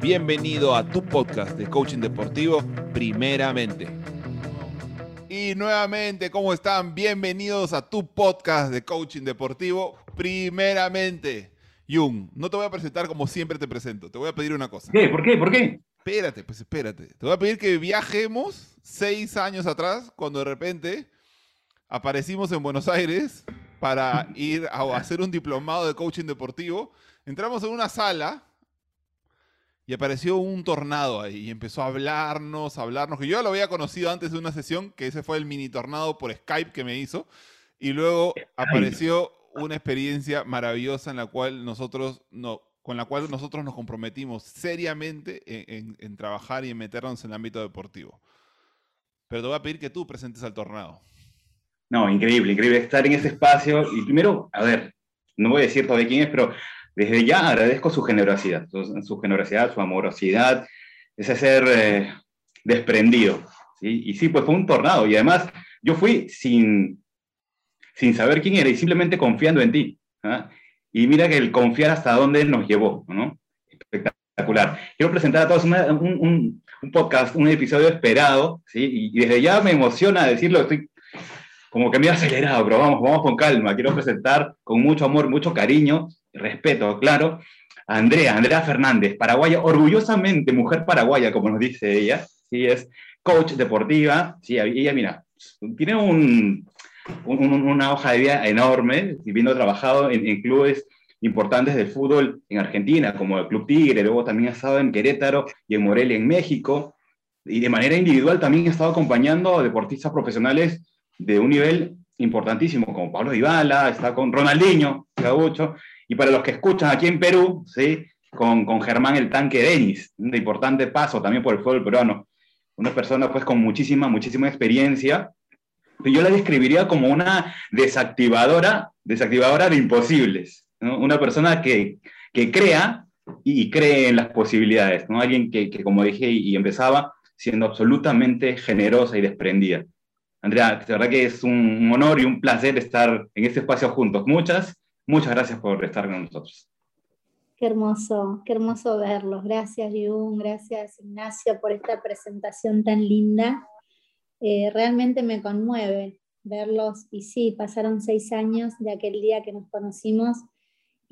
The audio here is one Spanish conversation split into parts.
Bienvenido a tu podcast de coaching deportivo, primeramente. Y nuevamente, ¿cómo están? Bienvenidos a tu podcast de coaching deportivo, primeramente. Jung, no te voy a presentar como siempre te presento, te voy a pedir una cosa. ¿Qué? ¿Por qué? ¿Por qué? Espérate, pues espérate. Te voy a pedir que viajemos seis años atrás, cuando de repente aparecimos en Buenos Aires para ir a hacer un diplomado de coaching deportivo. Entramos en una sala y apareció un tornado ahí y empezó a hablarnos, a hablarnos, que yo lo había conocido antes de una sesión, que ese fue el mini tornado por Skype que me hizo, y luego apareció una experiencia maravillosa en la cual nosotros no, con la cual nosotros nos comprometimos seriamente en, trabajar y en meternos en el ámbito deportivo. Pero te voy a pedir que tú presentes al tornado. No, increíble, increíble estar en ese espacio. Y primero, a ver, no voy a decir todavía quién es, pero desde ya agradezco su generosidad, su, generosidad, su amorosidad, ese ser eh, desprendido. Y sí, pues fue un tornado. Y además, yo fui sin, sin saber quién era y simplemente confiando en ti. ¿ah? Y mira que el confiar hasta dónde nos llevó, ¿no? Espectacular. Quiero presentar a todos un, un, podcast, un episodio esperado, ¿sí? Y, desde ya me emociona decirlo, estoy como que me he acelerado, pero vamos, vamos con calma. Quiero presentar con mucho amor, mucho cariño, respeto, claro, Andrea, Andrea Fernández, paraguaya, orgullosamente mujer paraguaya, como nos dice ella, ¿sí? Es coach deportiva, sí, ella, mira, tiene un, una hoja de vida enorme, viendo trabajado en, clubes importantes del fútbol en Argentina, como el Club Tigre, luego también ha estado en Querétaro y en Morelia, en México, y de manera individual también ha estado acompañando a deportistas profesionales de un nivel importantísimo, como Pablo Dybala, está con Ronaldinho, Gabucho, y para los que escuchan aquí en Perú, ¿sí? con, con Germán el Tanque Denis, un importante paso también por el fútbol peruano, una persona pues con muchísima, muchísima experiencia, yo la describiría como una desactivadora, desactivadora de imposibles, una persona que, que, crea y cree en las posibilidades, ¿no? alguien que, que como dije y, empezaba, siendo absolutamente generosa y desprendida. Andrea, de verdad que es un honor y un placer estar en este espacio juntos. Muchas, muchas gracias por estar con nosotros. Qué hermoso, qué hermoso verlos. Gracias, Jung, gracias, Ignacio, por esta presentación tan linda. Eh, realmente me conmueve verlos. Y sí, pasaron seis años de aquel día que nos conocimos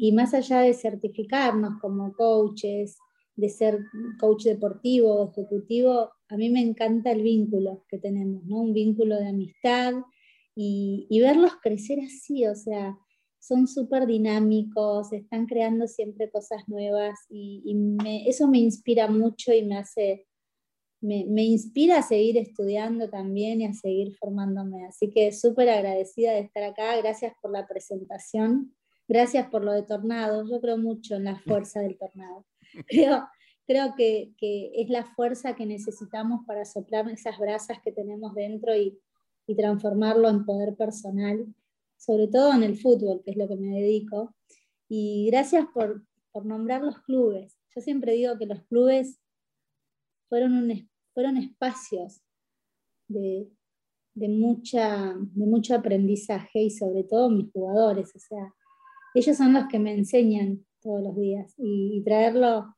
y más allá de certificarnos como coaches, de ser coach deportivo o ejecutivo, a mí me encanta el vínculo que tenemos, ¿no? Un vínculo de amistad y, verlos crecer así, o sea, son súper dinámicos, están creando siempre cosas nuevas y, eso me inspira mucho y me hace me, inspira a seguir estudiando también y a seguir formándome. Así que súper agradecida de estar acá. Gracias por la presentación. Gracias por lo de tornado. Yo creo mucho en la fuerza del tornado. Creo, creo que, es la fuerza que necesitamos para soplar esas brasas que tenemos dentro y, y transformarlo en poder personal, sobre todo en el fútbol, que es lo que me dedico. Y gracias por, por nombrar los clubes. Yo siempre digo que los clubes fueron, un, fueron espacios de, mucha, de mucho aprendizaje y sobre todo mis jugadores. O sea, ellos son los que me enseñan todos los días y, traerlo,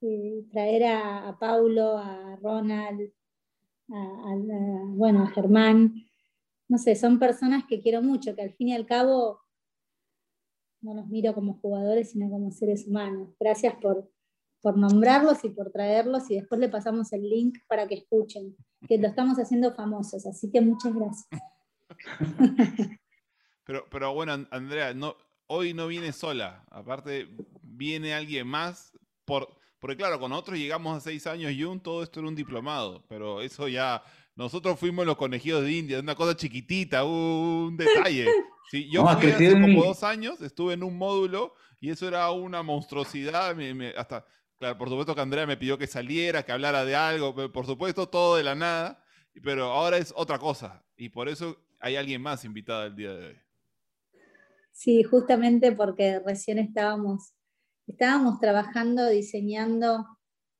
eh, traer a, Paulo, a Ronald, a, bueno, a Germán, no sé, son personas que quiero mucho, que al fin y al cabo no los miro como jugadores, sino como seres humanos. Gracias por, por nombrarlos y por traerlos y después le pasamos el link para que escuchen, que lo estamos haciendo famosos, así que muchas gracias. Pero, pero bueno, Andrea, no, hoy no viene sola, aparte viene alguien más, por, porque claro, con nosotros llegamos a seis años y un, todo esto era un diplomado, pero eso ya, nosotros fuimos los conejillos de India, una cosa chiquitita, un detalle. Sí, yo fui hace como dos años, estuve en un módulo y eso era una monstruosidad, hasta Claro, por supuesto que Andrea me pidió que saliera, que hablara de algo, por supuesto todo de la nada, pero ahora es otra cosa y por eso hay alguien más invitada el día de hoy. Sí, justamente porque recién estábamos, estábamos trabajando, diseñando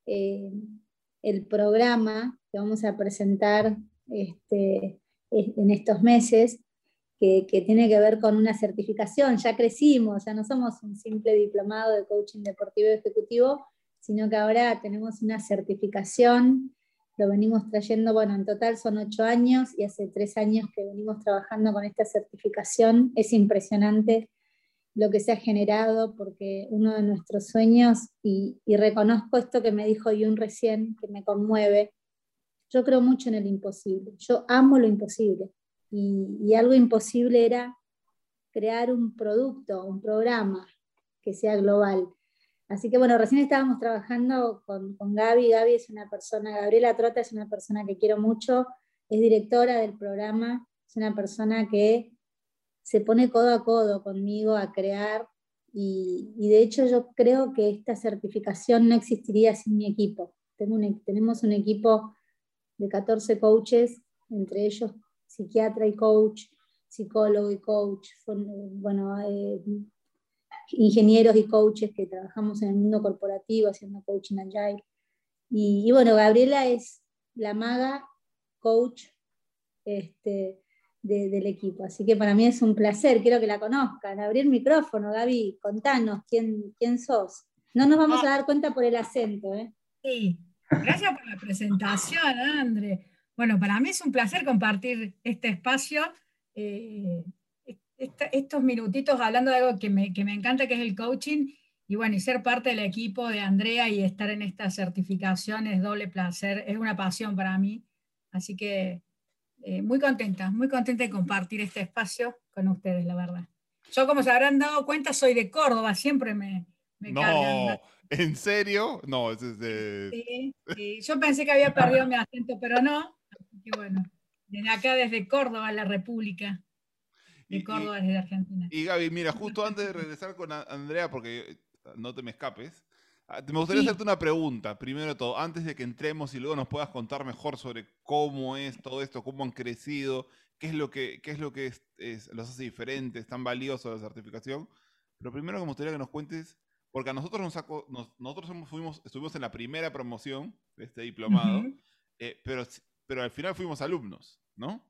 eh, el programa que vamos a presentar este, en estos meses, que, tiene que ver con una certificación. Ya crecimos, ya no somos un simple diplomado de coaching deportivo ejecutivo, sino que ahora tenemos una certificación, lo venimos trayendo, bueno, en total son ocho años y hace tres años que venimos trabajando con esta certificación. Es impresionante lo que se ha generado porque uno de nuestros sueños, y, reconozco esto que me dijo Yun recién, que me conmueve, yo creo mucho en el imposible, yo amo lo imposible y algo imposible era crear un producto, un programa que sea global. Así que bueno, recién estábamos trabajando con, con Gaby. Gaby es una persona, Gabriela Trota es una persona que quiero mucho, es directora del programa, es una persona que se pone codo a codo conmigo a crear y, de hecho yo creo que esta certificación no existiría sin mi equipo. Tengo tenemos un equipo de 14 coaches, entre ellos psiquiatra y coach, psicólogo y coach, bueno, eh, ingenieros y coaches que trabajamos en el mundo corporativo haciendo coaching agile. Y, y bueno, Gabriela es la maga coach este, del equipo. Así que para mí es un placer, quiero que la conozcan. Abrir micrófono, Gaby, contanos quién, quién sos. No nos vamos a dar cuenta por el acento. ¿eh? Sí, gracias por la presentación, André. Bueno, para mí es un placer compartir este espacio. Eh, estos minutitos hablando de algo que me, encanta, que es el coaching, y bueno, y ser parte del equipo de Andrea y estar en esta certificación es doble placer, es una pasión para mí. Así que eh, muy contenta, muy contenta de compartir este espacio con ustedes, la verdad. Yo, como se habrán dado cuenta, soy de Córdoba, siempre me, me No, ¿en serio? No, es, sí, sí, yo pensé que había perdido mi acento, pero no. Así que bueno, desde acá, desde Córdoba, la República. De Córdoba, desde Argentina. Y Gaby, mira, justo antes de regresar con Andrea, porque no te me escapes, ah, me gustaría hacerte una pregunta, primero de todo, antes de que entremos y luego nos puedas contar mejor sobre cómo es todo esto, cómo han crecido, qué es lo que, qué es lo que los hace diferentes, tan valiosos la certificación. Pero primero me gustaría que nos cuentes, porque a nosotros nos sacó, nosotros fuimos, estuvimos en la primera promoción de este diplomado, eh, pero, pero al final fuimos alumnos, ¿no?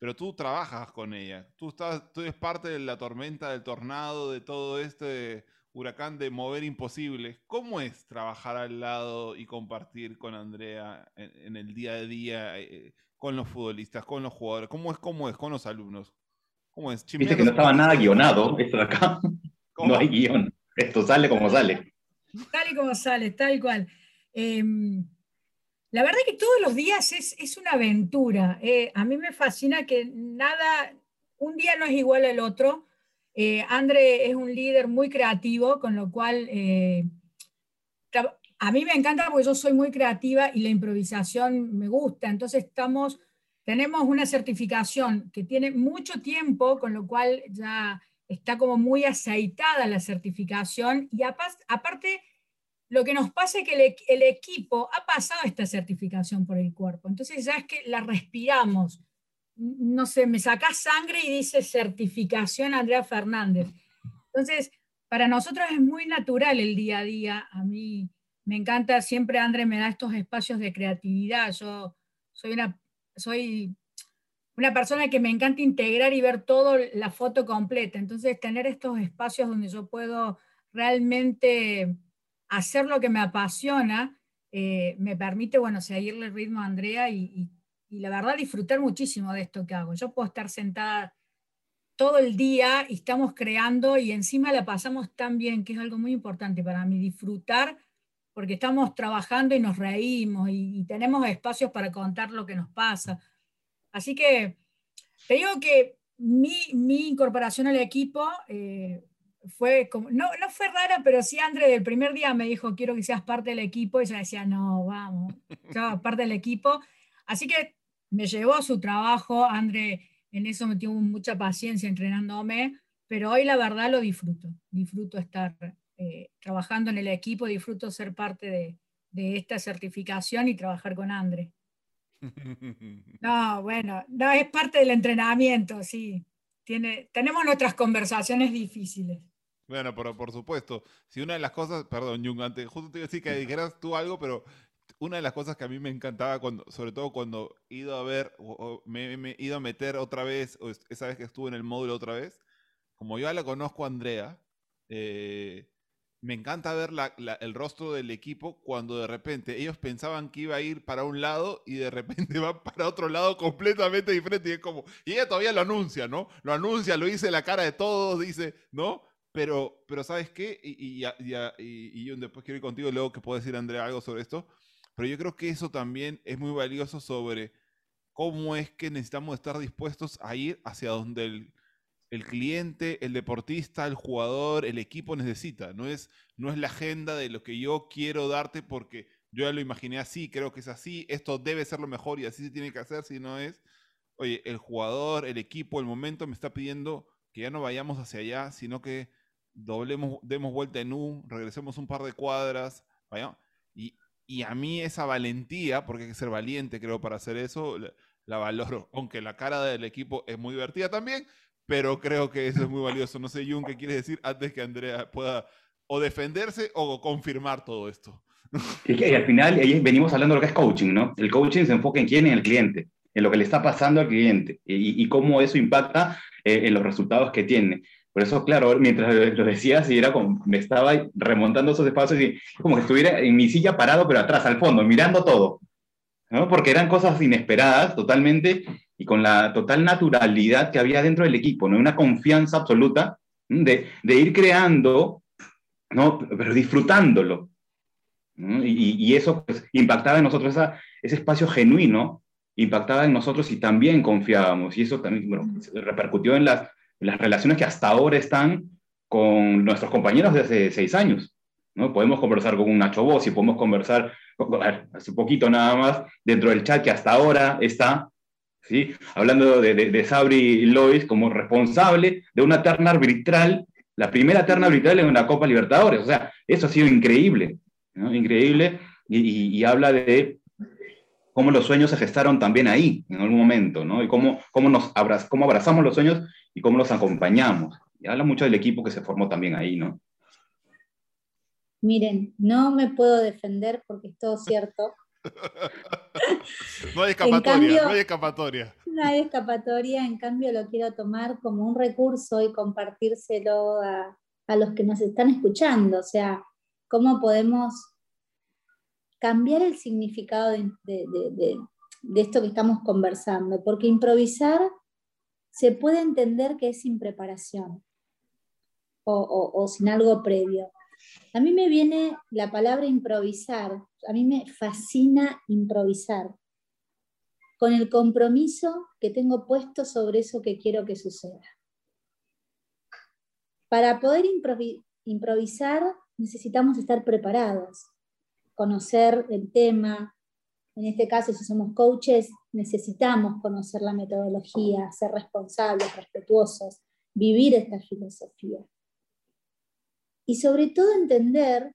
pero tú trabajas con ella. Tú, estás, tú eres parte de la tormenta, del tornado, de todo este huracán de mover imposibles. ¿Cómo es trabajar al lado y compartir con Andrea en, el día a día, eh, con los futbolistas, con los jugadores? ¿Cómo es, cómo es con los alumnos? ¿Cómo es? Dice que no estaba nada guionado esto de acá. No hay guion. Esto sale como sale. Tal y como sale, tal cual. Eh, la verdad que todos los días es, una aventura. Eh, a mí me fascina que nada, un día no es igual al otro. Eh, André es un líder muy creativo, con lo cual eh, a mí me encanta porque yo soy muy creativa y la improvisación me gusta. Entonces estamos, tenemos una certificación que tiene mucho tiempo, con lo cual ya está como muy aceitada la certificación y aparte lo que nos pasa es que el, equipo ha pasado esta certificación por el cuerpo, entonces ya es que la respiramos. No sé, me sacás sangre y dice certificación Andrea Fernández. Entonces, para nosotros es muy natural el día a día. A mí me encanta, siempre André me da estos espacios de creatividad. Yo soy una, soy una persona que me encanta integrar y ver toda la foto completa. Entonces, tener estos espacios donde yo puedo realmente hacer lo que me apasiona eh, me permite, bueno, seguirle el ritmo a Andrea y, la verdad disfrutar muchísimo de esto que hago. Yo puedo estar sentada todo el día y estamos creando y encima la pasamos tan bien, que es algo muy importante para mí, disfrutar porque estamos trabajando y nos reímos y, tenemos espacios para contar lo que nos pasa. Así que te digo que mi, incorporación al equipo eh, fue como, no, no fue rara, pero sí André del primer día me dijo, quiero que seas parte del equipo, y yo decía, no, vamos, yo parte del equipo. Así que me llevó a su trabajo, André en eso me tuvo mucha paciencia entrenándome, pero hoy la verdad lo disfruto, disfruto estar eh, trabajando en el equipo, disfruto ser parte de, de esta certificación y trabajar con André. No, bueno, no, es parte del entrenamiento, sí. Tiene, tenemos nuestras conversaciones difíciles. Bueno, pero por supuesto, si una de las cosas, perdón, Jung, antes, justo te iba a decir que dijeras tú algo, pero una de las cosas que a mí me encantaba, cuando, sobre todo cuando he ido a ver, o, me, he ido a meter otra vez, o esa vez que estuve en el módulo otra vez, como yo la conozco a Andrea, eh, me encanta ver el rostro del equipo cuando de repente ellos pensaban que iba a ir para un lado y de repente va para otro lado completamente diferente. Y es como, y ella todavía lo anuncia, ¿no? Lo anuncia, lo dice la cara de todos, dice, ¿no? Pero, pero ¿sabes qué? Y, y, yo después quiero ir contigo, luego que puedo decir, Andrea, algo sobre esto. Pero yo creo que eso también es muy valioso sobre cómo es que necesitamos estar dispuestos a ir hacia donde el, el cliente, el deportista, el jugador, el equipo necesita. No es, no es la agenda de lo que yo quiero darte porque yo ya lo imaginé así, creo que es así, esto debe ser lo mejor y así se tiene que hacer, si no es, oye, el jugador, el equipo, el momento me está pidiendo que ya no vayamos hacia allá, sino que doblemos, demos vuelta en U, regresemos un par de cuadras, vaya. Y, y a mí esa valentía, porque hay que ser valiente creo para hacer eso, la valoro, aunque la cara del equipo es muy divertida también, pero creo que eso es muy valioso. No sé, Jun, ¿qué quieres decir antes que Andrea pueda o defenderse o confirmar todo esto? Es que al final venimos hablando de lo que es coaching, ¿no? El coaching se enfoca en quién, en el cliente, en lo que le está pasando al cliente y, cómo eso impacta eh, en los resultados que tiene. Por eso, claro, mientras lo decías, y era como, me estaba remontando esos espacios y como que estuviera en mi silla parado, pero atrás, al fondo, mirando todo. ¿no? Porque eran cosas inesperadas totalmente y con la total naturalidad que había dentro del equipo, ¿no? Una confianza absoluta de, de ir creando, ¿no? Pero disfrutándolo. Y, y, eso pues, impactaba en nosotros, esa, ese espacio genuino impactaba en nosotros y también confiábamos. Y eso también bueno, repercutió en las, las relaciones que hasta ahora están con nuestros compañeros de hace seis años. ¿no? Podemos conversar con un Nacho y podemos conversar, hace poquito nada más, dentro del chat que hasta ahora está ¿sí? hablando de, de, Sabri Lois como responsable de una terna arbitral, la primera terna arbitral en una Copa Libertadores. O sea, eso ha sido increíble, increíble, y, habla de cómo los sueños se gestaron también ahí, en algún momento, ¿no? y cómo, cómo, nos cómo abrazamos los sueños y cómo los acompañamos. Y habla mucho del equipo que se formó también ahí, ¿no? Miren, no me puedo defender porque es todo cierto. no hay escapatoria, no hay escapatoria. No hay escapatoria, en cambio lo quiero tomar como un recurso y compartírselo a, los que nos están escuchando. O sea, cómo podemos cambiar el significado de, esto que estamos conversando, porque improvisar se puede entender que es sin preparación o sin algo previo. A mí me viene la palabra improvisar, a mí me fascina improvisar, con el compromiso que tengo puesto sobre eso que quiero que suceda. Para poder improvisar necesitamos estar preparados, conocer el tema. En este caso, si somos coaches, necesitamos conocer la metodología, ser responsables, respetuosos, vivir esta filosofía y sobre todo entender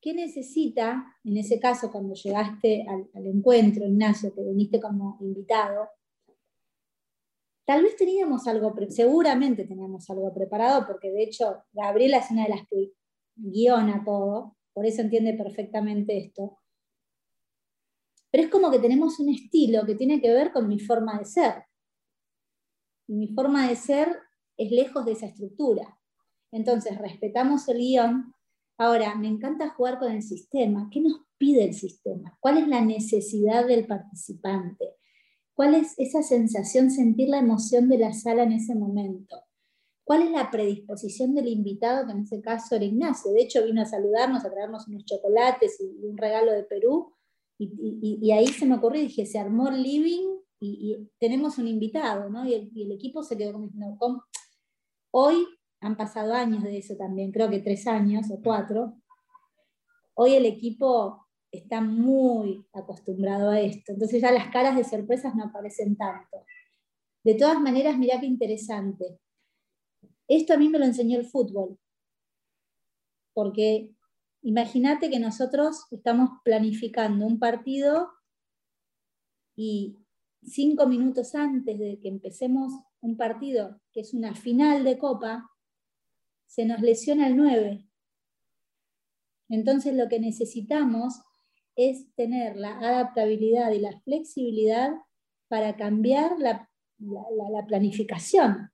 qué necesita, en ese caso cuando llegaste al, encuentro, Ignacio, que viniste como invitado, tal vez teníamos algo, seguramente teníamos algo preparado, porque de hecho Gabriela es una de las que guiona todo, por eso entiende perfectamente esto. Pero es como que tenemos un estilo que tiene que ver con mi forma de ser. Y mi forma de ser es lejos de esa estructura. Entonces, respetamos el guion. Ahora, me encanta jugar con el sistema. ¿Qué nos pide el sistema? ¿Cuál es la necesidad del participante? ¿Cuál es esa sensación, sentir la emoción de la sala en ese momento? ¿Cuál es la predisposición del invitado, que en ese caso era Ignacio? De hecho, vino a saludarnos, a traernos unos chocolates y un regalo de Perú. Y, ahí se me ocurrió dije, se armó el living y, tenemos un invitado, ¿no? Y el, equipo se quedó como hoy han pasado años de eso también, creo que tres años o cuatro. Hoy el equipo está muy acostumbrado a esto, entonces ya las caras de sorpresas no aparecen tanto. De todas maneras, mirá qué interesante. Esto a mí me lo enseñó el fútbol, porque imagínate que nosotros estamos planificando un partido y cinco minutos antes de que empecemos un partido, que es una final de copa, se nos lesiona el 9. Entonces lo que necesitamos es tener la adaptabilidad y la flexibilidad para cambiar la, planificación.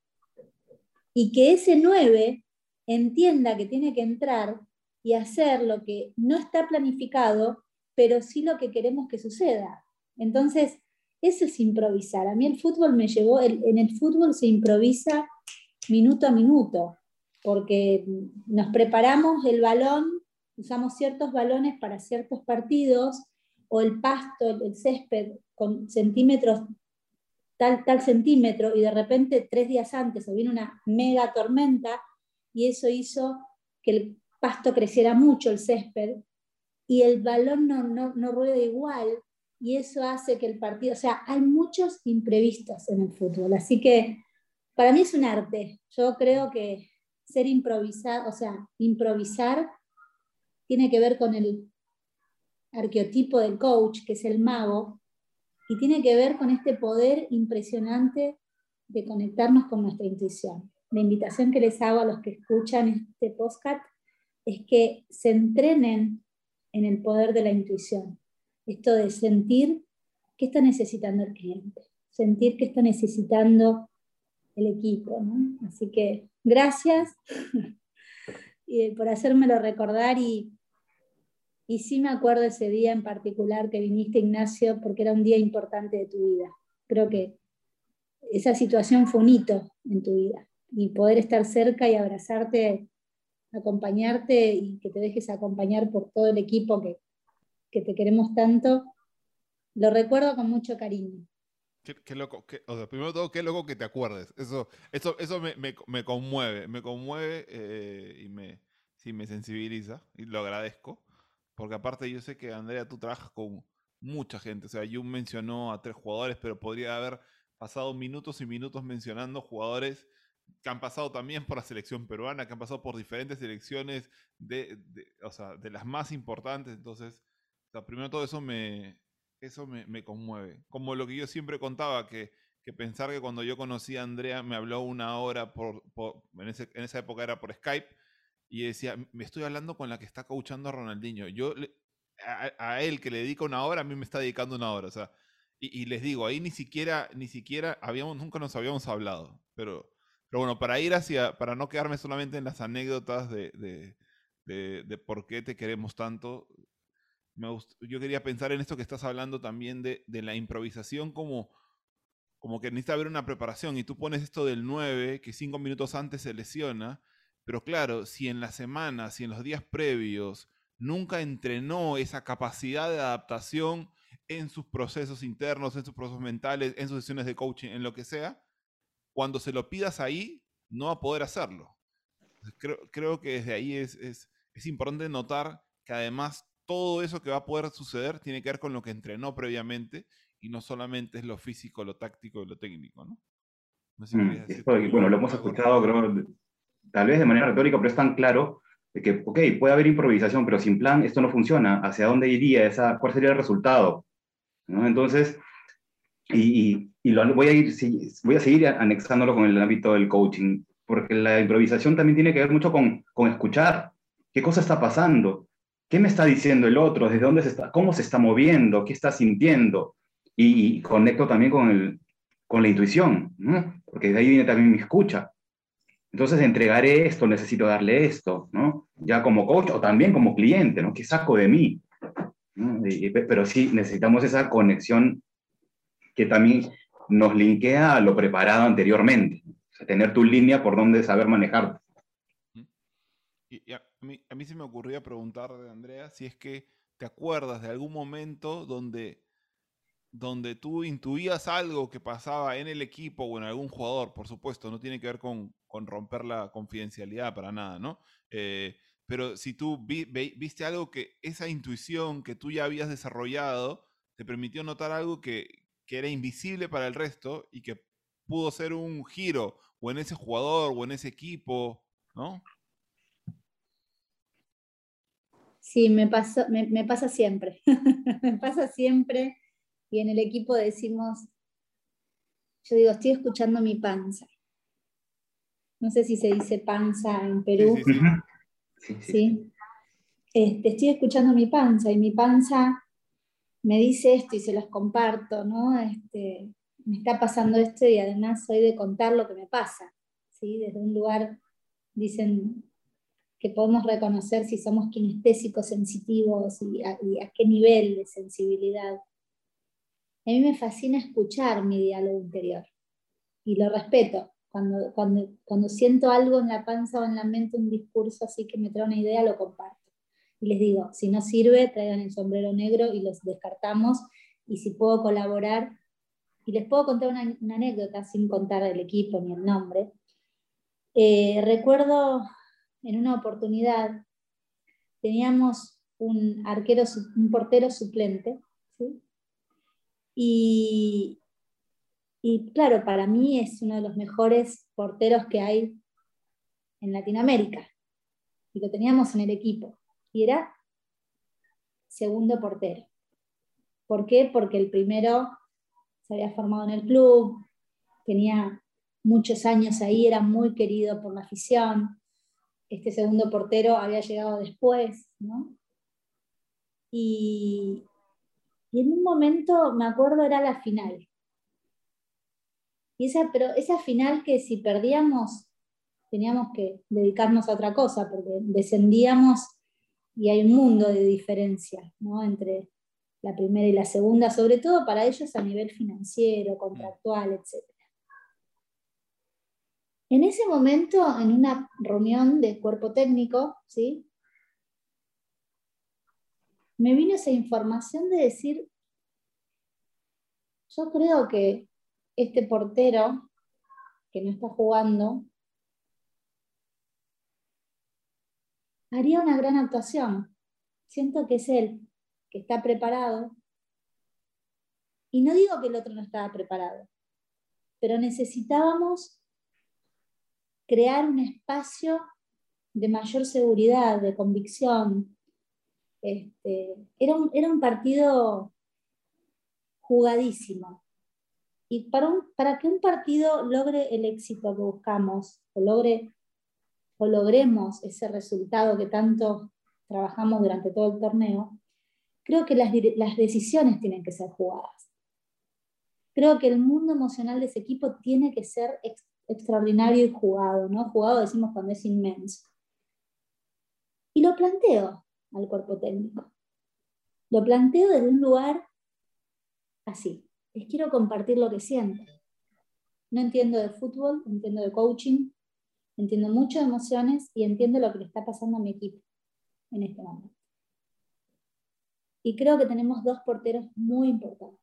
Y que ese 9 entienda que tiene que entrar y hacer lo que no está planificado, pero sí lo que queremos que suceda. Entonces, eso es improvisar. A mí el fútbol me llevó, en el fútbol se improvisa minuto a minuto, porque nos preparamos el balón, usamos ciertos balones para ciertos partidos, o el pasto, el césped con centímetros, tal, tal centímetro, y de repente tres días antes se viene una mega tormenta, y eso hizo que el pasto creciera mucho, el césped, y el balón no, no, no rueda igual, y eso hace que el partido, o sea, hay muchos imprevistos en el fútbol, así que para mí es un arte. Yo creo que ser improvisado, o sea, improvisar tiene que ver con el arqueotipo del coach, que es el mago, y tiene que ver con este poder impresionante de conectarnos con nuestra intuición. La invitación que les hago a los que escuchan este podcast es que se entrenen en el poder de la intuición. Esto de sentir qué está necesitando el cliente, sentir qué está necesitando el equipo. Así que gracias por hacérmelo recordar y, y sí me acuerdo ese día en particular que viniste, Ignacio, porque era un día importante de tu vida. Creo que esa situación fue un hito en tu vida y poder estar cerca y abrazarte acompañarte y que te dejes acompañar por todo el equipo que, te queremos tanto, lo recuerdo con mucho cariño. Qué, loco, o sea, primero todo, qué loco que te acuerdes. Eso, eso, eso me, conmueve, me conmueve eh, y me, sí, me sensibiliza y lo agradezco. Porque aparte yo sé que Andrea, tú trabajas con mucha gente. O sea, Jun mencionó a tres jugadores, pero podría haber pasado minutos y minutos mencionando jugadores que han pasado también por la selección peruana, que han pasado por diferentes selecciones de, o sea, de las más importantes. Entonces, primero todo eso me, eso me, conmueve. Como lo que yo siempre contaba, que, que, pensar que cuando yo conocí a Andrea me habló una hora, por, en, esa época era por Skype, y decía, me estoy hablando con la que está coachando a Ronaldinho. Yo, a, él que le dedica una hora, a mí me está dedicando una hora. O sea, y, y les digo, ahí ni siquiera, ni siquiera habíamos, nunca nos habíamos hablado, pero pero bueno, para ir hacia, para no quedarme solamente en las anécdotas de, por qué te queremos tanto, me yo quería pensar en esto que estás hablando también de, la improvisación como, como que necesita haber una preparación y tú pones esto del 9, que cinco minutos antes se lesiona, pero claro, si en la semana, si en los días previos nunca entrenó esa capacidad de adaptación en sus procesos internos, en sus procesos mentales, en sus sesiones de coaching, en lo que sea, cuando se lo pidas ahí, no va a poder hacerlo. Creo, creo que desde ahí es, es, es, importante notar que además todo eso que va a poder suceder tiene que ver con lo que entrenó previamente y no solamente es lo físico, lo táctico y lo técnico, ¿no? Mm, bueno, lo hemos escuchado, creo, tal vez de manera retórica, pero es tan claro de que, ok, puede haber improvisación, pero sin plan esto no funciona. ¿Hacia dónde iría? Esa, ¿Cuál sería el resultado? ¿No? Entonces, y, y, lo voy a, ir, voy a seguir anexándolo con el ámbito del coaching, porque la improvisación también tiene que ver mucho con, con escuchar qué cosa está pasando, qué me está diciendo el otro, desde dónde está, cómo se está moviendo, qué está sintiendo, y, conecto también con, el, con la intuición, ¿no? porque de ahí viene también mi escucha. Entonces, entregaré esto, necesito darle esto, ¿no? Ya como coach o también como cliente, ¿no? ¿Qué saco de mí? pero sí, necesitamos esa conexión que también nos linkea a lo preparado anteriormente. tener tu línea por donde saber manejar. A, mí, se me ocurría preguntar, Andrea, si es que te acuerdas de algún momento donde, donde tú intuías algo que pasaba en el equipo o en algún jugador, por supuesto, no tiene que ver con, con romper la confidencialidad para nada, ¿no? Eh, pero si tú viste algo que esa intuición que tú ya habías desarrollado te permitió notar algo que, que era invisible para el resto y que pudo ser un giro o en ese jugador o en ese equipo, ¿no? Sí, me, pasa, me, pasa siempre. me pasa siempre y en el equipo decimos, yo digo, estoy escuchando mi panza. No sé si se dice panza en Perú. Sí, sí, este, estoy escuchando mi panza y mi panza me dice esto y se los comparto, ¿no? Este, me está pasando esto y además soy de contar lo que me pasa, ¿sí? Desde un lugar, dicen que podemos reconocer si somos kinestésicos, sensitivos y a, qué nivel de sensibilidad. A mí me fascina escuchar mi diálogo interior y lo respeto. Cuando, cuando, cuando siento algo en la panza o en la mente, un discurso así que me trae una idea, lo comparto. Y les digo, si no sirve, traigan el sombrero negro y los descartamos. Y si puedo colaborar, y les puedo contar una, anécdota sin contar el equipo ni el nombre. Eh, recuerdo en una oportunidad, teníamos un arquero, un portero suplente, y, y claro, para mí es uno de los mejores porteros que hay en Latinoamérica. Y lo teníamos en el equipo. Y era segundo portero. ¿Por qué? Porque el primero se había formado en el club, tenía muchos años ahí, era muy querido por la afición. Este segundo portero había llegado después, ¿no? Y, y en un momento, me acuerdo, era la final. Y esa, pero esa final que si perdíamos, teníamos que dedicarnos a otra cosa, porque descendíamos y hay un mundo de diferencia ¿no? entre la primera y la segunda, sobre todo para ellos a nivel financiero, contractual, etc. En ese momento, en una reunión de cuerpo técnico, ¿sí? me vino esa información de decir, yo creo que este portero que no está jugando haría una gran actuación. Siento que es él, que está preparado. Y no digo que el otro no estaba preparado, pero necesitábamos crear un espacio de mayor seguridad, de convicción. Este, era, un, era un partido jugadísimo. Y para, para que un partido logre el éxito que buscamos, o, logre, o logremos ese resultado que tanto trabajamos durante todo el torneo, creo que las, las decisiones tienen que ser jugadas. Creo que el mundo emocional de ese equipo tiene que ser extraordinario y jugado, ¿no? Jugado decimos cuando es inmenso. Y lo planteo al cuerpo técnico. Lo planteo desde un lugar así. Les quiero compartir lo que siento. No entiendo de fútbol, entiendo de coaching, entiendo mucho de emociones y entiendo lo que le está pasando a mi equipo en este momento. Y creo que tenemos dos porteros muy importantes.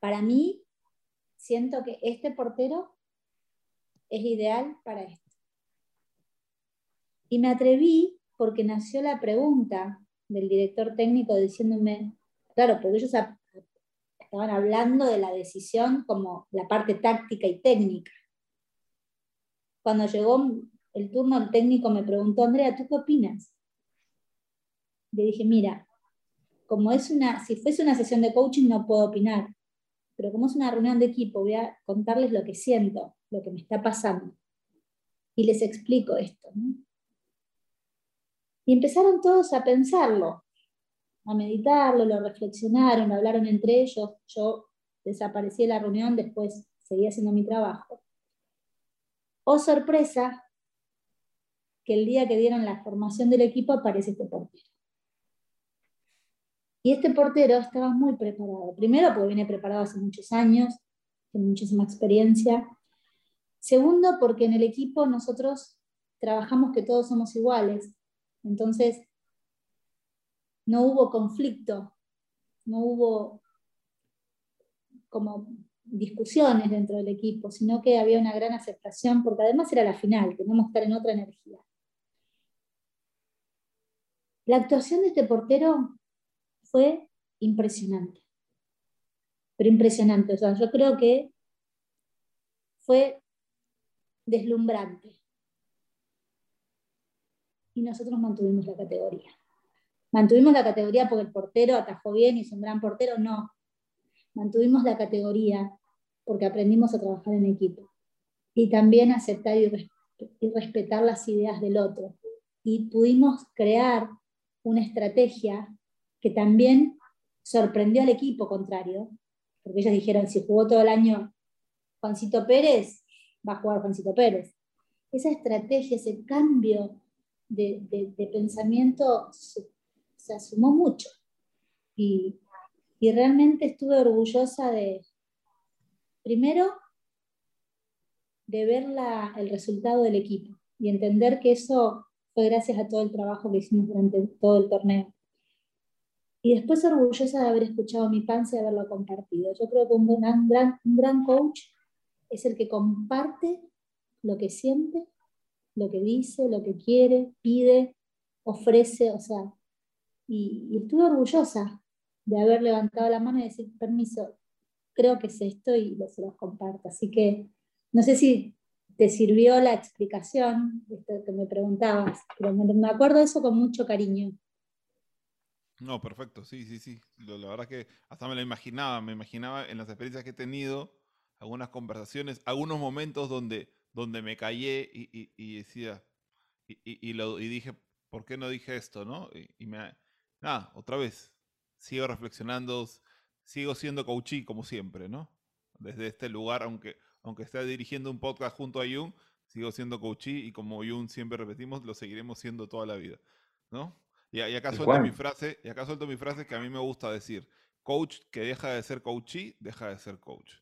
Para mí, siento que este portero es ideal para esto. Y me atreví porque nació la pregunta del director técnico diciéndome, Claro, porque ellos estaban hablando de la decisión como la parte táctica y técnica. Cuando llegó el turno, el técnico me preguntó, Andrea, ¿tú qué opinas? Le dije, mira, como es una, si fuese una sesión de coaching no puedo opinar, pero como es una reunión de equipo, voy a contarles lo que siento, lo que me está pasando. Y les explico esto. Y empezaron todos a pensarlo a meditarlo, lo reflexionaron, hablaron entre ellos. Yo desaparecí de la reunión, después seguí haciendo mi trabajo. Oh sorpresa, que el día que dieron la formación del equipo aparece este portero. Y este portero estaba muy preparado. Primero, porque viene preparado hace muchos años, tiene muchísima experiencia. Segundo, porque en el equipo nosotros trabajamos que todos somos iguales. Entonces, no hubo conflicto, no hubo como discusiones dentro del equipo, sino que había una gran aceptación, porque además era la final, teníamos que estar en otra energía. La actuación de este portero fue impresionante, pero impresionante, o sea, yo creo que fue deslumbrante. Y nosotros mantuvimos la categoría. ¿Mantuvimos la categoría porque el portero atajó bien y es un gran portero? No. Mantuvimos la categoría porque aprendimos a trabajar en equipo. Y también aceptar y, respetar las ideas del otro. Y pudimos crear una estrategia que también sorprendió al equipo contrario, porque ellos dijeron, si jugó todo el año Juancito Pérez, va a jugar Juancito Pérez. esa estrategia, ese cambio de, pensamiento se, sumó mucho. Y, y realmente estuve orgullosa de, primero, de ver el resultado del equipo y entender que eso fue gracias a todo el trabajo que hicimos durante todo el torneo. Y después orgullosa de haber escuchado mi panza y haberlo compartido. Yo creo que un gran, un gran coach es el que comparte lo que siente, lo que dice, lo que quiere, pide, ofrece, o sea, y, y estuve orgullosa de haber levantado la mano y decir, permiso, creo que es esto y se los comparto. Así que no sé si te sirvió la explicación que me preguntabas, pero me, acuerdo de eso con mucho cariño. No, perfecto, sí, sí, sí. La verdad que hasta me lo imaginaba, me imaginaba en las experiencias que he tenido, algunas conversaciones, algunos momentos donde, donde me callé y, decía, y, lo, y dije, ¿por qué no dije esto? ¿no? Y, me, nada, otra vez, sigo reflexionando, sigo siendo coachí como siempre, ¿no? Desde este lugar, aunque, aunque esté dirigiendo un podcast junto a Jung, sigo siendo coachí y como Jung siempre repetimos, lo seguiremos siendo toda la vida, ¿no? Y, acá suelto mi frase, y acá suelto mi frase que a mí me gusta decir, coach que deja de ser coachí, deja de ser coach.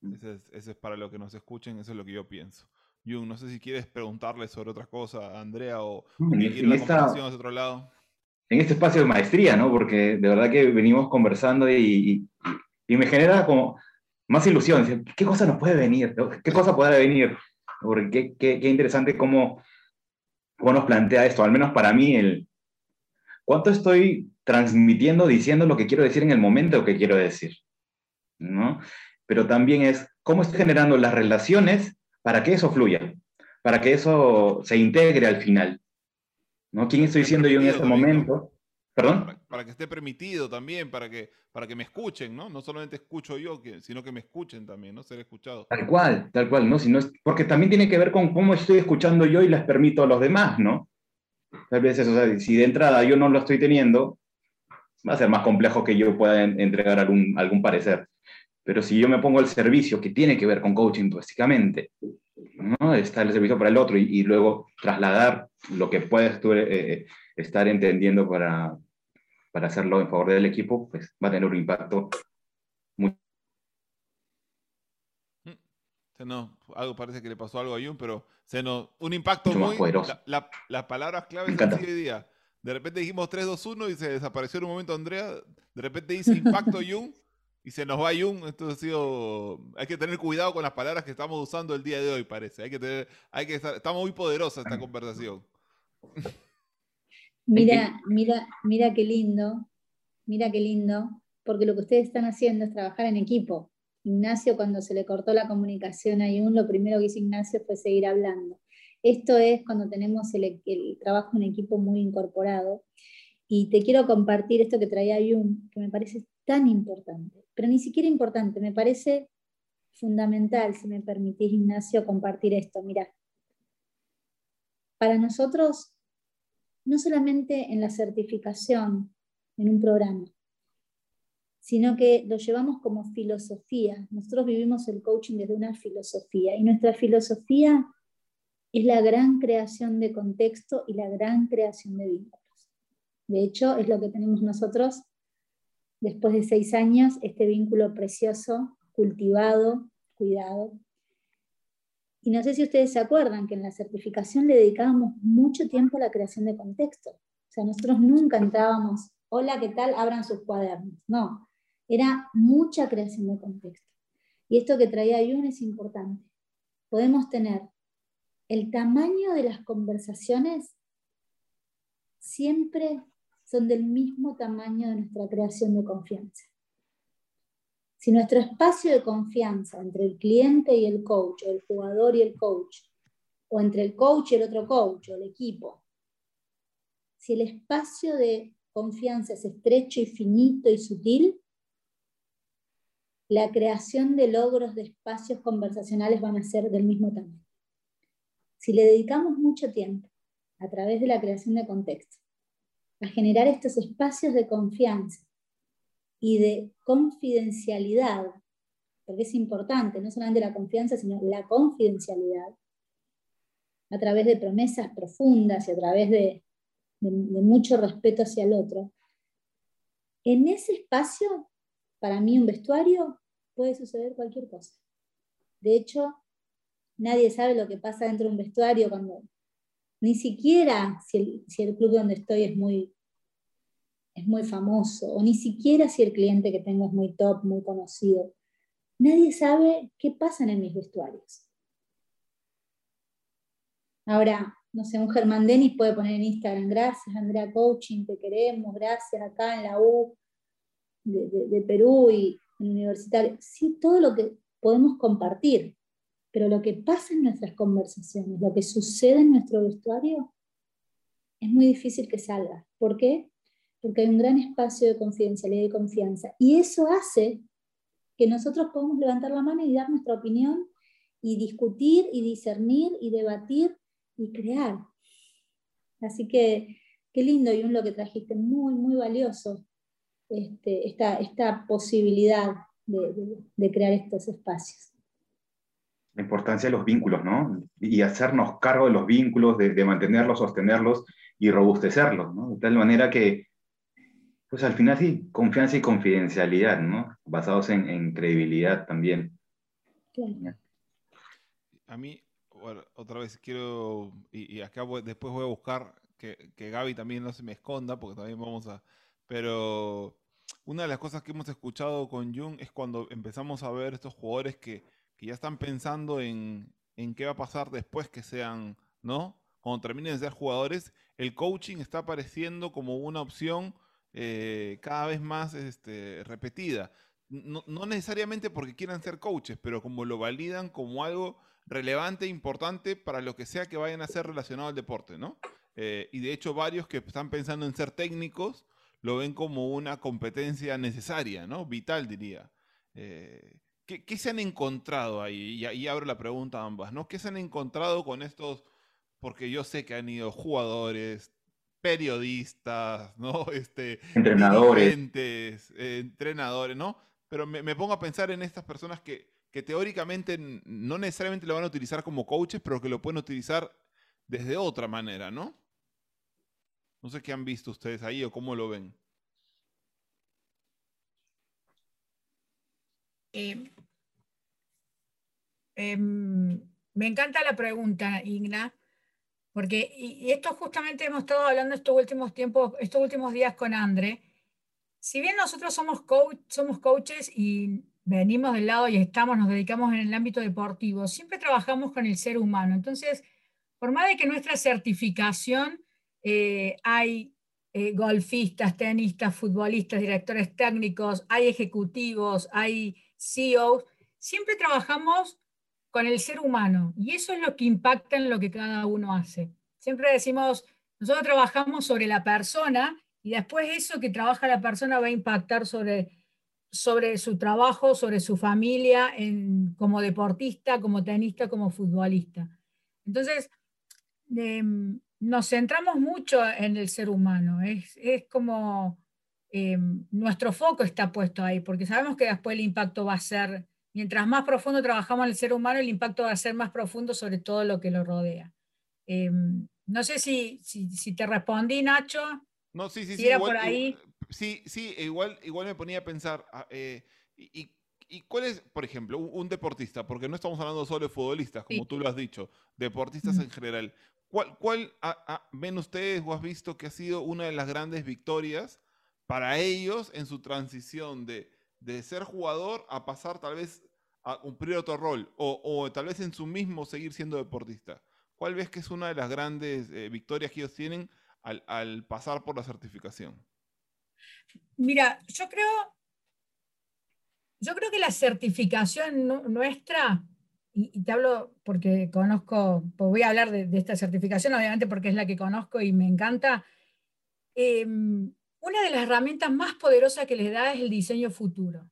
Mm. Ese es, para lo que nos escuchen, eso es lo que yo pienso. Jung, no sé si quieres preguntarle sobre otra cosa a Andrea o, ir la conversación hacia otro lado en este espacio de maestría, ¿no? Porque de verdad que venimos conversando y, y, me genera como más ilusión. ¿Qué cosa nos puede venir? ¿Qué cosa puede venir? Porque qué, qué, interesante cómo, cómo, nos plantea esto, al menos para mí, el cuánto estoy transmitiendo, diciendo lo que quiero decir en el momento que quiero decir, ¿no? Pero también es cómo estoy generando las relaciones para que eso fluya, para que eso se integre al final. ¿no? ¿Quién estoy siendo yo en este momento? ¿Perdón? Para, que esté permitido también, para que, para que me escuchen, ¿no? No solamente escucho yo, sino que me escuchen también, ¿no? Ser escuchado. Tal cual, tal cual, ¿no? Si no es, porque también tiene que ver con cómo estoy escuchando yo y les permito a los demás, ¿no? Tal vez eso, si de entrada yo no lo estoy teniendo, va a ser más complejo que yo pueda entregar algún, algún parecer. Pero si yo me pongo al servicio, que tiene que ver con coaching básicamente, ¿no? Está el servicio para el otro y, luego trasladar lo que puedes tú eh, estar entendiendo para, para hacerlo en favor del equipo, pues va a tener un impacto muy... No, algo parece que le pasó algo a Jun, pero se nos, un impacto muy... poderoso. La, las palabras claves de hoy día. De repente dijimos 3, 2, 1 y se desapareció en un momento Andrea. De repente dice impacto Jun y se nos va Jung, esto ha sido, hay que tener cuidado con las palabras que estamos usando el día de hoy, parece. Hay que tener, hay que estar, estamos muy poderosa esta conversación. Mira, mira, mira qué lindo, mira qué lindo, porque lo que ustedes están haciendo es trabajar en equipo. Ignacio, cuando se le cortó la comunicación a Jung, lo primero que hizo Ignacio fue seguir hablando. Esto es cuando tenemos el, el trabajo en equipo muy incorporado. Y te quiero compartir esto que traía Jung, que me parece tan importante, pero ni siquiera importante, me parece fundamental, si me permitís, Ignacio, compartir esto. Mira, para nosotros, no solamente en la certificación, en un programa, sino que lo llevamos como filosofía. Nosotros vivimos el coaching desde una filosofía y nuestra filosofía es la gran creación de contexto y la gran creación de vínculos. De hecho, es lo que tenemos nosotros después de seis años, este vínculo precioso, cultivado, cuidado. Y no sé si ustedes se acuerdan que en la certificación le dedicábamos mucho tiempo a la creación de contexto. O sea, nosotros nunca entrábamos, hola, ¿qué tal? Abran sus cuadernos. No, era mucha creación de contexto. Y esto que traía Jung es importante. Podemos tener el tamaño de las conversaciones siempre son del mismo tamaño de nuestra creación de confianza. Si nuestro espacio de confianza entre el cliente y el coach, o el jugador y el coach, o entre el coach y el otro coach, o el equipo, si el espacio de confianza es estrecho y finito y sutil, la creación de logros de espacios conversacionales van a ser del mismo tamaño. Si le dedicamos mucho tiempo a través de la creación de contexto a generar estos espacios de confianza y de confidencialidad, porque es importante, no solamente la confianza, sino la confidencialidad, a través de promesas profundas y a través de, mucho respeto hacia el otro. En ese espacio, para mí un vestuario, puede suceder cualquier cosa. De hecho, nadie sabe lo que pasa dentro de un vestuario cuando ni siquiera si el, club donde estoy es muy, es muy famoso, o ni siquiera si el cliente que tengo es muy top, muy conocido. Nadie sabe qué pasa en mis vestuarios. Ahora, no sé, un Germán Denis puede poner en Instagram, gracias Andrea Coaching, te queremos, gracias acá en la U de, Perú y Universitario. Sí, todo lo que podemos compartir, pero lo que pasa en nuestras conversaciones, lo que sucede en nuestro vestuario, es muy difícil que salga. ¿Por qué? Porque hay un gran espacio de confidencialidad y confianza. Y eso hace que nosotros podamos levantar la mano y dar nuestra opinión y discutir y discernir y debatir y crear. Así que qué lindo, y un lo que trajiste, muy, muy valioso, este, esta, esta posibilidad de, crear estos espacios. La importancia de los vínculos, ¿no? Y hacernos cargo de los vínculos, de, mantenerlos, sostenerlos y robustecerlos, ¿no? De tal manera que, pues al final sí, confianza y confidencialidad, ¿no? Basados en, credibilidad también. A mí, otra vez quiero, y, acá después voy a buscar que, que Gaby también no se me esconda, porque también vamos a, pero una de las cosas que hemos escuchado con Jung es cuando empezamos a ver estos jugadores que, ya están pensando en, qué va a pasar después que sean, ¿no? Cuando terminen de ser jugadores, el coaching está apareciendo como una opción eh, cada vez más este, repetida. No, necesariamente porque quieran ser coaches, pero como lo validan como algo relevante e importante para lo que sea que vayan a ser relacionado al deporte, ¿no? Eh, y de hecho varios que están pensando en ser técnicos lo ven como una competencia necesaria, ¿no? Vital, diría. Eh, ¿qué, se han encontrado ahí? Y ahí abro la pregunta a ambas, ¿no? ¿Qué se han encontrado con estos? Porque yo sé que han ido jugadores, periodistas, ¿no? Este, entrenadores. Eh, entrenadores, ¿no? Pero me, pongo a pensar en estas personas que, que teóricamente no necesariamente lo van a utilizar como coaches, pero que lo pueden utilizar desde otra manera, ¿no? No sé qué han visto ustedes ahí o cómo lo ven. Eh, em, me encanta la pregunta, Igna, porque y esto justamente hemos estado hablando estos últimos tiempos, estos últimos días con André. Si bien nosotros somos, coach, somos coaches y venimos del lado y estamos, nos dedicamos en el ámbito deportivo, siempre trabajamos con el ser humano. Entonces, por más de que nuestra certificación eh, hay eh, golfistas, tenistas, futbolistas, directores técnicos, hay ejecutivos, hay CEOs. Siempre trabajamos con el ser humano y eso es lo que impacta en lo que cada uno hace. Siempre decimos, nosotros trabajamos sobre la persona y después eso que trabaja la persona va a impactar sobre, sobre su trabajo, sobre su familia, como deportista, como tenista, como futbolista. Entonces, em, nos centramos mucho en el ser humano, es, como eh, nuestro foco está puesto ahí, porque sabemos que después el impacto va a ser, mientras más profundo trabajamos en el ser humano, el impacto va a ser más profundo sobre todo lo que lo rodea. Eh, no sé si, si, te respondí, Nacho. No, sí, sí, sí. Era por ahí. sí, sí, igual, igual me ponía a pensar, ah, eh, y, cuál es, por ejemplo, un, deportista? Porque no estamos hablando solo de futbolistas, como tú lo has dicho, deportistas en general. ¿Cuál, ven ustedes o has visto que ha sido una de las grandes victorias para ellos en su transición de, ser jugador a pasar tal vez a cumplir otro rol o, tal vez en su mismo seguir siendo deportista? ¿Cuál ves que es una de las grandes eh, victorias que ellos tienen al, pasar por la certificación? Mira, yo creo, yo creo que la certificación nuestra y, te hablo porque conozco, pues voy a hablar de, esta certificación, obviamente porque es la que conozco y me encanta. Em, una de las herramientas más poderosas que les da es el diseño futuro.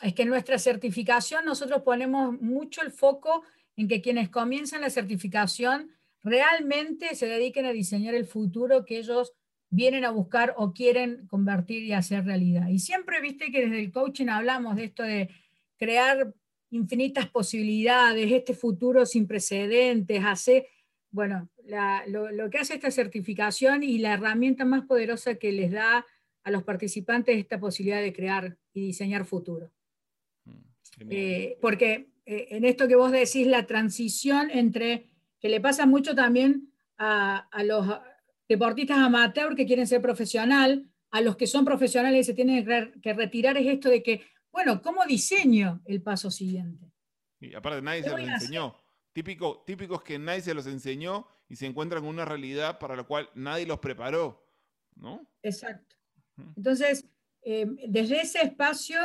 Es que en nuestra certificación nosotros ponemos mucho el foco en que quienes comienzan la certificación realmente se dediquen a diseñar el futuro que ellos vienen a buscar o quieren convertir y hacer realidad. Y siempre viste que desde el coaching hablamos de esto de crear infinitas posibilidades, este futuro sin precedentes, hace, bueno, lo, que hace esta certificación y la herramienta más poderosa que les da a los participantes es esta posibilidad de crear y diseñar futuro. Mm, eh, porque eh, en esto que vos decís, la transición entre, que le pasa mucho también a, los deportistas amateur que quieren ser profesional, a los que son profesionales y se tienen que retirar, es esto de que, bueno, ¿cómo diseño el paso siguiente? Y aparte nadie se los enseñó. Típico, típicos que nadie se los enseñó y se encuentran con una realidad para la cual nadie los preparó, ¿no? Exacto. Entonces, eh, desde ese espacio,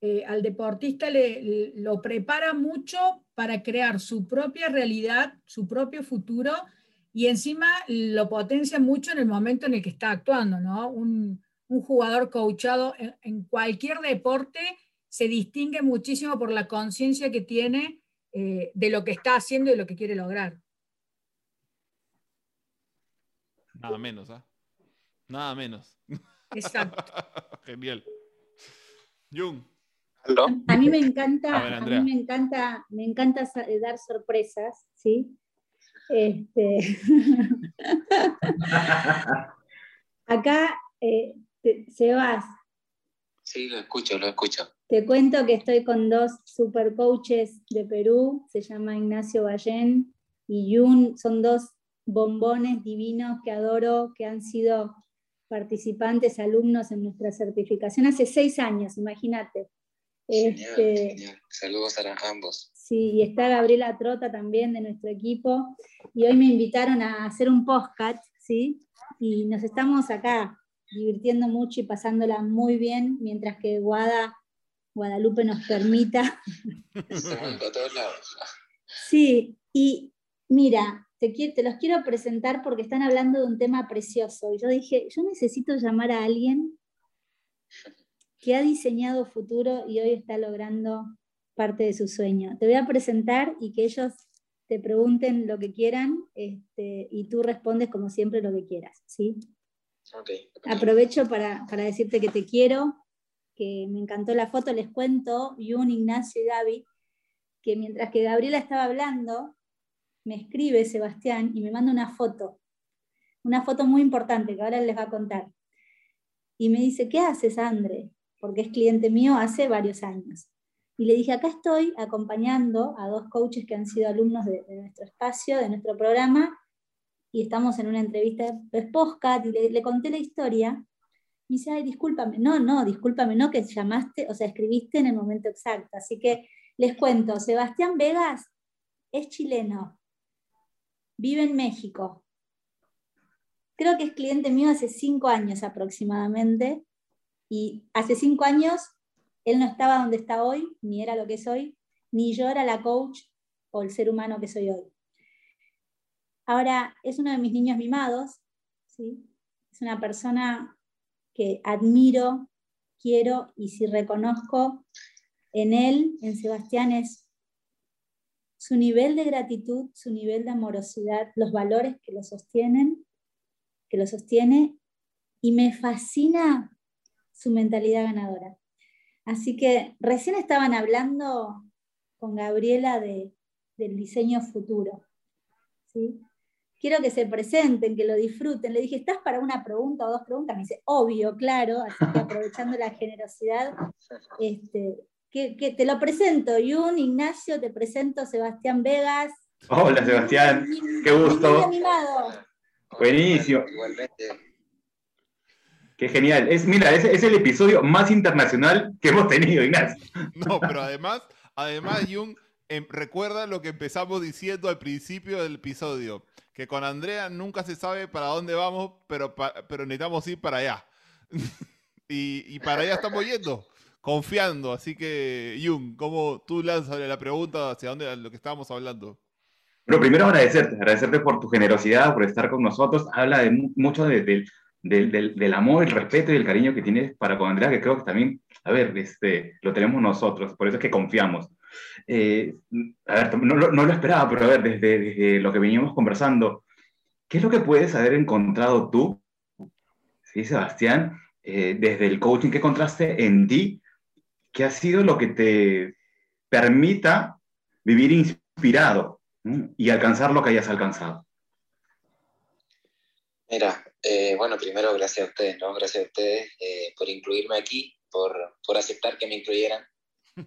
eh, al deportista le, lo prepara mucho para crear su propia realidad, su propio futuro, y encima lo potencia mucho en el momento en el que está actuando, ¿no? Un, jugador coachado en, cualquier deporte se distingue muchísimo por la conciencia que tiene eh, de lo que está haciendo y lo que quiere lograr. Nada menos, ¿ah? Nada menos. Exacto. Genial. Jung. A mí me encanta, a, mí me encanta, me encanta dar sorpresas, ¿sí? Este... Acá, eh, Sebas. Sí, lo escucho, lo escucho. Te cuento que estoy con dos super coaches de Perú, se llama Ignacio Ballén y Yun, son dos bombones divinos que adoro, que han sido participantes, alumnos en nuestra certificación hace seis años, imagínate. Este, Saludos a ambos. Sí, y está Gabriela Trota también de nuestro equipo. Y hoy me invitaron a hacer un podcast, ¿sí? Y nos estamos acá divirtiendo mucho y pasándola muy bien, mientras que Guada, Guadalupe nos permita. Sí, y mira, te, te los quiero presentar porque están hablando de un tema precioso. Y yo dije, yo necesito llamar a alguien que ha diseñado futuro y hoy está logrando parte de su sueño. Te voy a presentar y que ellos te pregunten lo que quieran este, y tú respondes como siempre lo que quieras. ¿sí? Aprovecho para, decirte que te quiero, que me encantó la foto, les cuento, un Ignacio y Gaby, que mientras que Gabriela estaba hablando, me escribe Sebastián y me manda una foto, una foto muy importante que ahora les va a contar. Y me dice, ¿qué haces, André? Porque es cliente mío hace varios años. Y le dije, acá estoy acompañando a dos coaches que han sido alumnos de, nuestro espacio, de nuestro programa, y estamos en una entrevista de podcast y le, le, conté la historia. Me dice, ay, discúlpame. No, no, discúlpame, no, que llamaste, o sea, escribiste en el momento exacto. Así que les cuento, Sebastián Vegas es chileno, vive en México. Creo que es cliente mío hace cinco años aproximadamente. Y hace cinco años él no estaba donde está hoy, ni era lo que es hoy, ni yo era la coach o el ser humano que soy hoy. Ahora, es uno de mis niños mimados, ¿sí? es una persona que admiro, quiero y si reconozco en él, en Sebastián, es su nivel de gratitud, su nivel de amorosidad, los valores que lo sostienen, que lo sostiene, y me fascina su mentalidad ganadora. Así que recién estaban hablando con Gabriela de, del diseño futuro. ¿sí? Quiero que se presenten, que lo disfruten. Le dije, ¿estás para una pregunta o dos preguntas? Me dice, obvio, claro. Así que aprovechando la generosidad, este, que, te lo presento, Yun, Ignacio, te presento Sebastián Vegas. Hola Sebastián, qué gusto. Buenísimo. Qué genial. Es, mira, es, es, el episodio más internacional que hemos tenido, Ignacio. No, pero además, además, Jung, em, recuerda lo que empezamos diciendo al principio del episodio, que con Andrea nunca se sabe para dónde vamos, pero, pero necesitamos ir para allá. y, para allá estamos yendo confiando. Así que, Jung, ¿cómo tú lanzas la pregunta hacia dónde lo que estábamos hablando? Bueno, primero agradecerte, agradecerte por tu generosidad, por estar con nosotros. Habla de mucho de, del, amor, el respeto y el cariño que tienes para con Andrea, que creo que también, a ver, este, lo tenemos nosotros, por eso es que confiamos. Eh, a ver, no, lo esperaba, pero a ver, desde, desde, lo que veníamos conversando, ¿qué es lo que puedes haber encontrado tú, sí, Sebastián, eh, desde el coaching que encontraste en ti ¿qué ha sido lo que te permita vivir inspirado y alcanzar lo que hayas alcanzado? Mira, eh, bueno, primero gracias a ustedes, ¿no? Gracias a ustedes por incluirme aquí, por, por, aceptar que me incluyeran.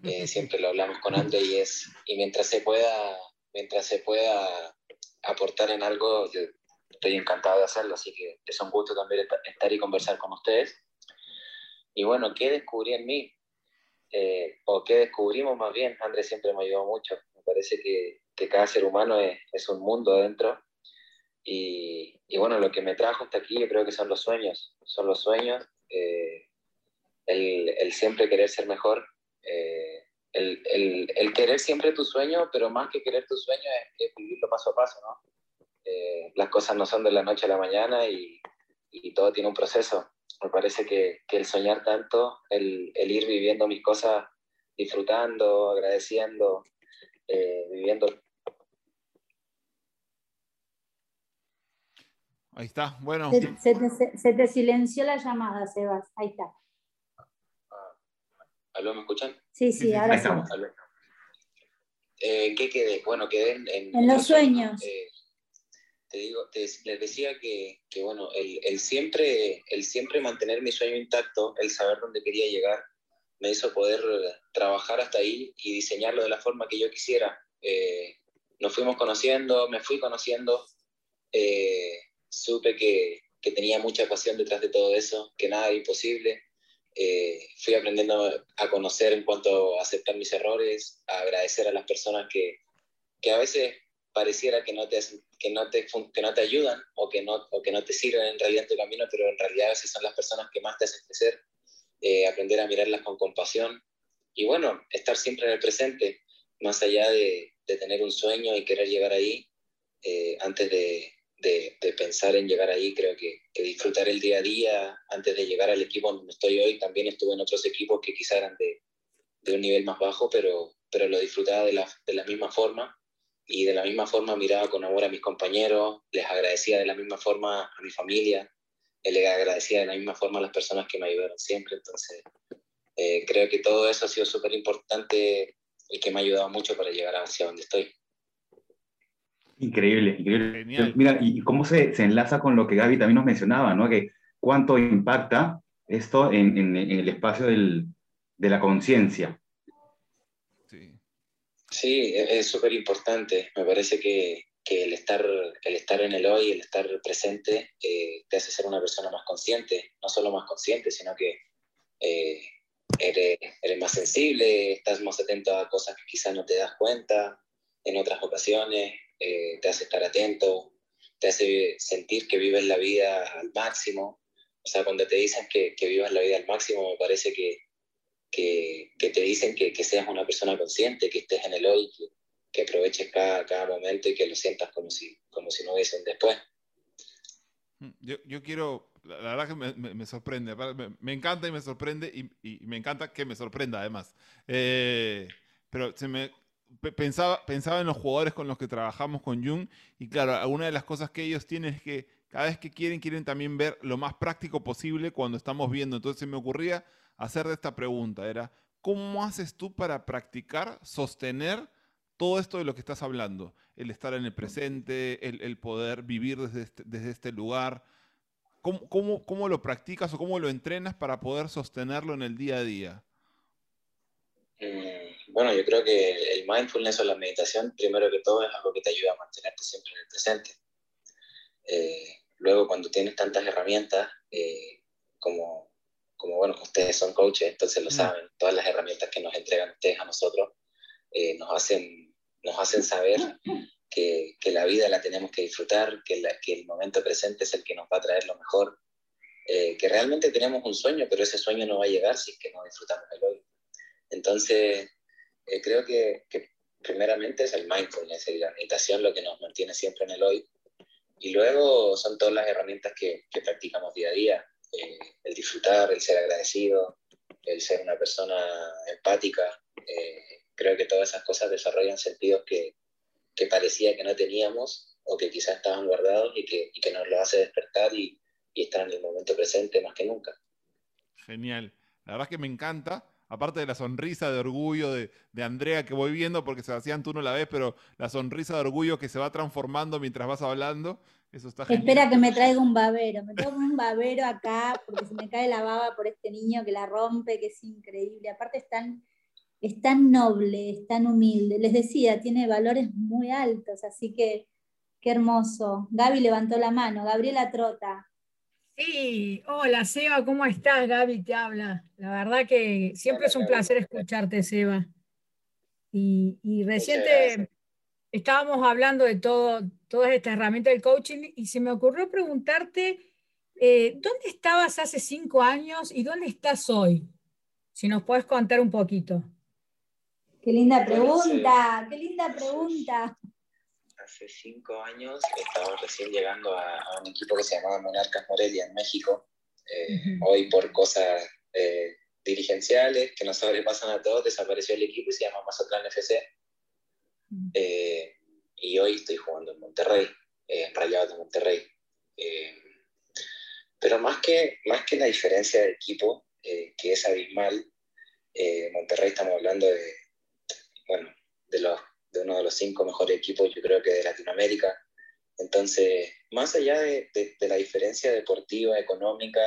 Eh, siempre lo hablamos con André y es, y mientras se pueda, mientras se pueda aportar en algo, yo estoy encantado de hacerlo, así que es un gusto también estar y conversar con ustedes. Y bueno, ¿qué descubrí en mí? o qué descubrimos más bien, Andrés siempre me ayudó mucho. Me parece que, que cada ser humano es, es un mundo adentro y, y, bueno, lo que me trajo hasta aquí yo creo que son los sueños, son los sueños, eh, el, el, siempre querer ser mejor, eh, el, el, el, querer siempre tu sueño, pero más que querer tu sueño es, es vivirlo paso a paso, ¿no? Eh, las cosas no son de la noche a la mañana y, y todo tiene un proceso. Me parece que, que el soñar tanto, el, el, ir viviendo mis cosas, disfrutando, agradeciendo, viviendo Ahí está, bueno. Se, se, te, se, te, silenció la llamada, Sebas. Ahí está. ¿Aló, me escuchan? Sí, sí, sí ahora sí. Eh, ¿Qué quedé? Bueno, quedé en... En, en los sueños. Eh, te digo, te, les decía que, que bueno, el, el, siempre, el siempre mantener mi sueño intacto, el saber dónde quería llegar, me hizo poder trabajar hasta ahí y diseñarlo de la forma que yo quisiera. Eh, nos fuimos conociendo, me fui conociendo, eh, supe que, que, tenía mucha pasión detrás de todo eso, que nada era imposible. Eh, fui aprendiendo a conocer en cuanto a aceptar mis errores, a agradecer a las personas que, que a veces pareciera que no, te, que, no te, que no te ayudan o que no, o que no te sirven en realidad en tu camino, pero en realidad a veces son las personas que más te hacen crecer. Eh, aprender a mirarlas con compasión y bueno, estar siempre en el presente, más allá de, de tener un sueño y querer llegar ahí, eh, antes de, de, de, pensar en llegar ahí, creo que, que, disfrutar el día a día antes de llegar al equipo donde estoy hoy. También estuve en otros equipos que quizá eran de, de un nivel más bajo, pero, pero lo disfrutaba de la, de la misma forma y de la misma forma miraba con amor a mis compañeros, les agradecía de la misma forma a mi familia, les agradecía de la misma forma a las personas que me ayudaron siempre. Entonces, eh, creo que todo eso ha sido súper importante y que me ha ayudado mucho para llegar hacia donde estoy. Increíble, increíble. Genial. Mira, y cómo se, se, enlaza con lo que Gaby también nos mencionaba, ¿no? Que cuánto impacta esto en, en, en el espacio del, de la conciencia. Sí. sí, es súper importante. Me parece que, que, el, estar, el estar en el hoy, el estar presente, eh, te hace ser una persona más consciente. No solo más consciente, sino que eh, eres, eres más sensible, estás más atento a cosas que quizás no te das cuenta en otras ocasiones eh, te hace estar atento, te hace sentir que vives la vida al máximo. O sea, cuando te dicen que, que vivas la vida al máximo, me parece que, que, te dicen que, que, seas una persona consciente, que estés en el hoy, que, aproveches cada, cada, momento y que lo sientas como si, como si no después. Yo, yo quiero, la, verdad que me, me, sorprende, me, me, encanta y me sorprende y, y, me encanta que me sorprenda además. Eh, pero se me pensaba, pensaba en los jugadores con los que trabajamos con Jung y claro, una de las cosas que ellos tienen es que cada vez que quieren, quieren también ver lo más práctico posible cuando estamos viendo. Entonces se me ocurría hacer esta pregunta, era, ¿cómo haces tú para practicar, sostener todo esto de lo que estás hablando? El estar en el presente, el, poder vivir desde este, desde este lugar. ¿Cómo, cómo, ¿Cómo lo practicas o cómo lo entrenas para poder sostenerlo en el día a día? Bueno, yo creo que el mindfulness o la meditación, primero que todo, es algo que te ayuda a mantenerte siempre en el presente. Eh, luego, cuando tienes tantas herramientas, eh, como, como, bueno, ustedes son coaches, entonces lo mm. saben, todas las herramientas que nos entregan ustedes a nosotros eh, nos, hacen, nos hacen saber que, que, la vida la tenemos que disfrutar, que, la, que, el momento presente es el que nos va a traer lo mejor, eh, que realmente tenemos un sueño, pero ese sueño no va a llegar si es que no disfrutamos el hoy. Entonces, eh, creo que, que, primeramente es el mindfulness y la meditación lo que nos mantiene siempre en el hoy. Y luego son todas las herramientas que, que practicamos día a día. Eh, el disfrutar, el ser agradecido, el ser una persona empática. Eh, creo que todas esas cosas desarrollan sentidos que, que, parecía que no teníamos o que quizás estaban guardados y que, y que nos lo hace despertar y, y estar en el momento presente más que nunca. Genial. La verdad es que me encanta aparte de la sonrisa de orgullo de, de, Andrea que voy viendo, porque Sebastián tú no la ves, pero la sonrisa de orgullo que se va transformando mientras vas hablando, Eso está Espera que me traiga un babero. Me tengo un babero acá porque se me cae la baba por este niño que la rompe, que es increíble. Aparte tan, es tan noble, es tan humilde. Les decía, tiene valores muy altos, así que qué hermoso. Gaby levantó la mano. Gabriela Trota. Sí, hola Seba, ¿cómo estás? Gaby te habla. La verdad que siempre es un placer escucharte, Seba. Y, y reciente estábamos hablando de todo, todas estas herramientas del coaching y se me ocurrió preguntarte, eh, ¿dónde estabas hace cinco años y dónde estás hoy? Si nos puedes contar un poquito. Qué linda pregunta, qué linda pregunta. Hace cinco años estaba recién llegando a, un equipo que se llamaba Monarcas Morelia en México. Eh, hoy por cosas eh, dirigenciales que nos sobrepasan a todos, desapareció el equipo y se llama Mazatlán FC. Eh, y hoy estoy jugando en Monterrey, eh, en Rayados de Monterrey. Eh, pero más que, más que la diferencia de equipo, que es abismal, Monterrey estamos hablando de, bueno, de, los, de uno de los cinco mejores equipos, yo creo que de Latinoamérica. Entonces, más allá de, de, la diferencia deportiva, económica,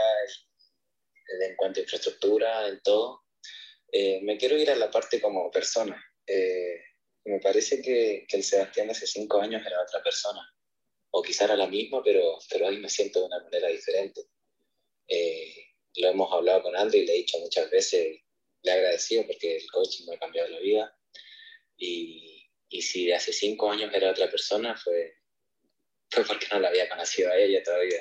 en cuanto a infraestructura, en todo, me quiero ir a la parte como persona. Eh, me parece que, que, el Sebastián de hace cinco años era otra persona, o quizá era la misma, pero, pero hoy me siento de una manera diferente. Eh, lo hemos hablado con André y le he dicho muchas veces, le he agradecido porque el coaching me ha cambiado la vida. Y, y si hace cinco años era otra persona, fue, fue porque no la había conocido a ella todavía.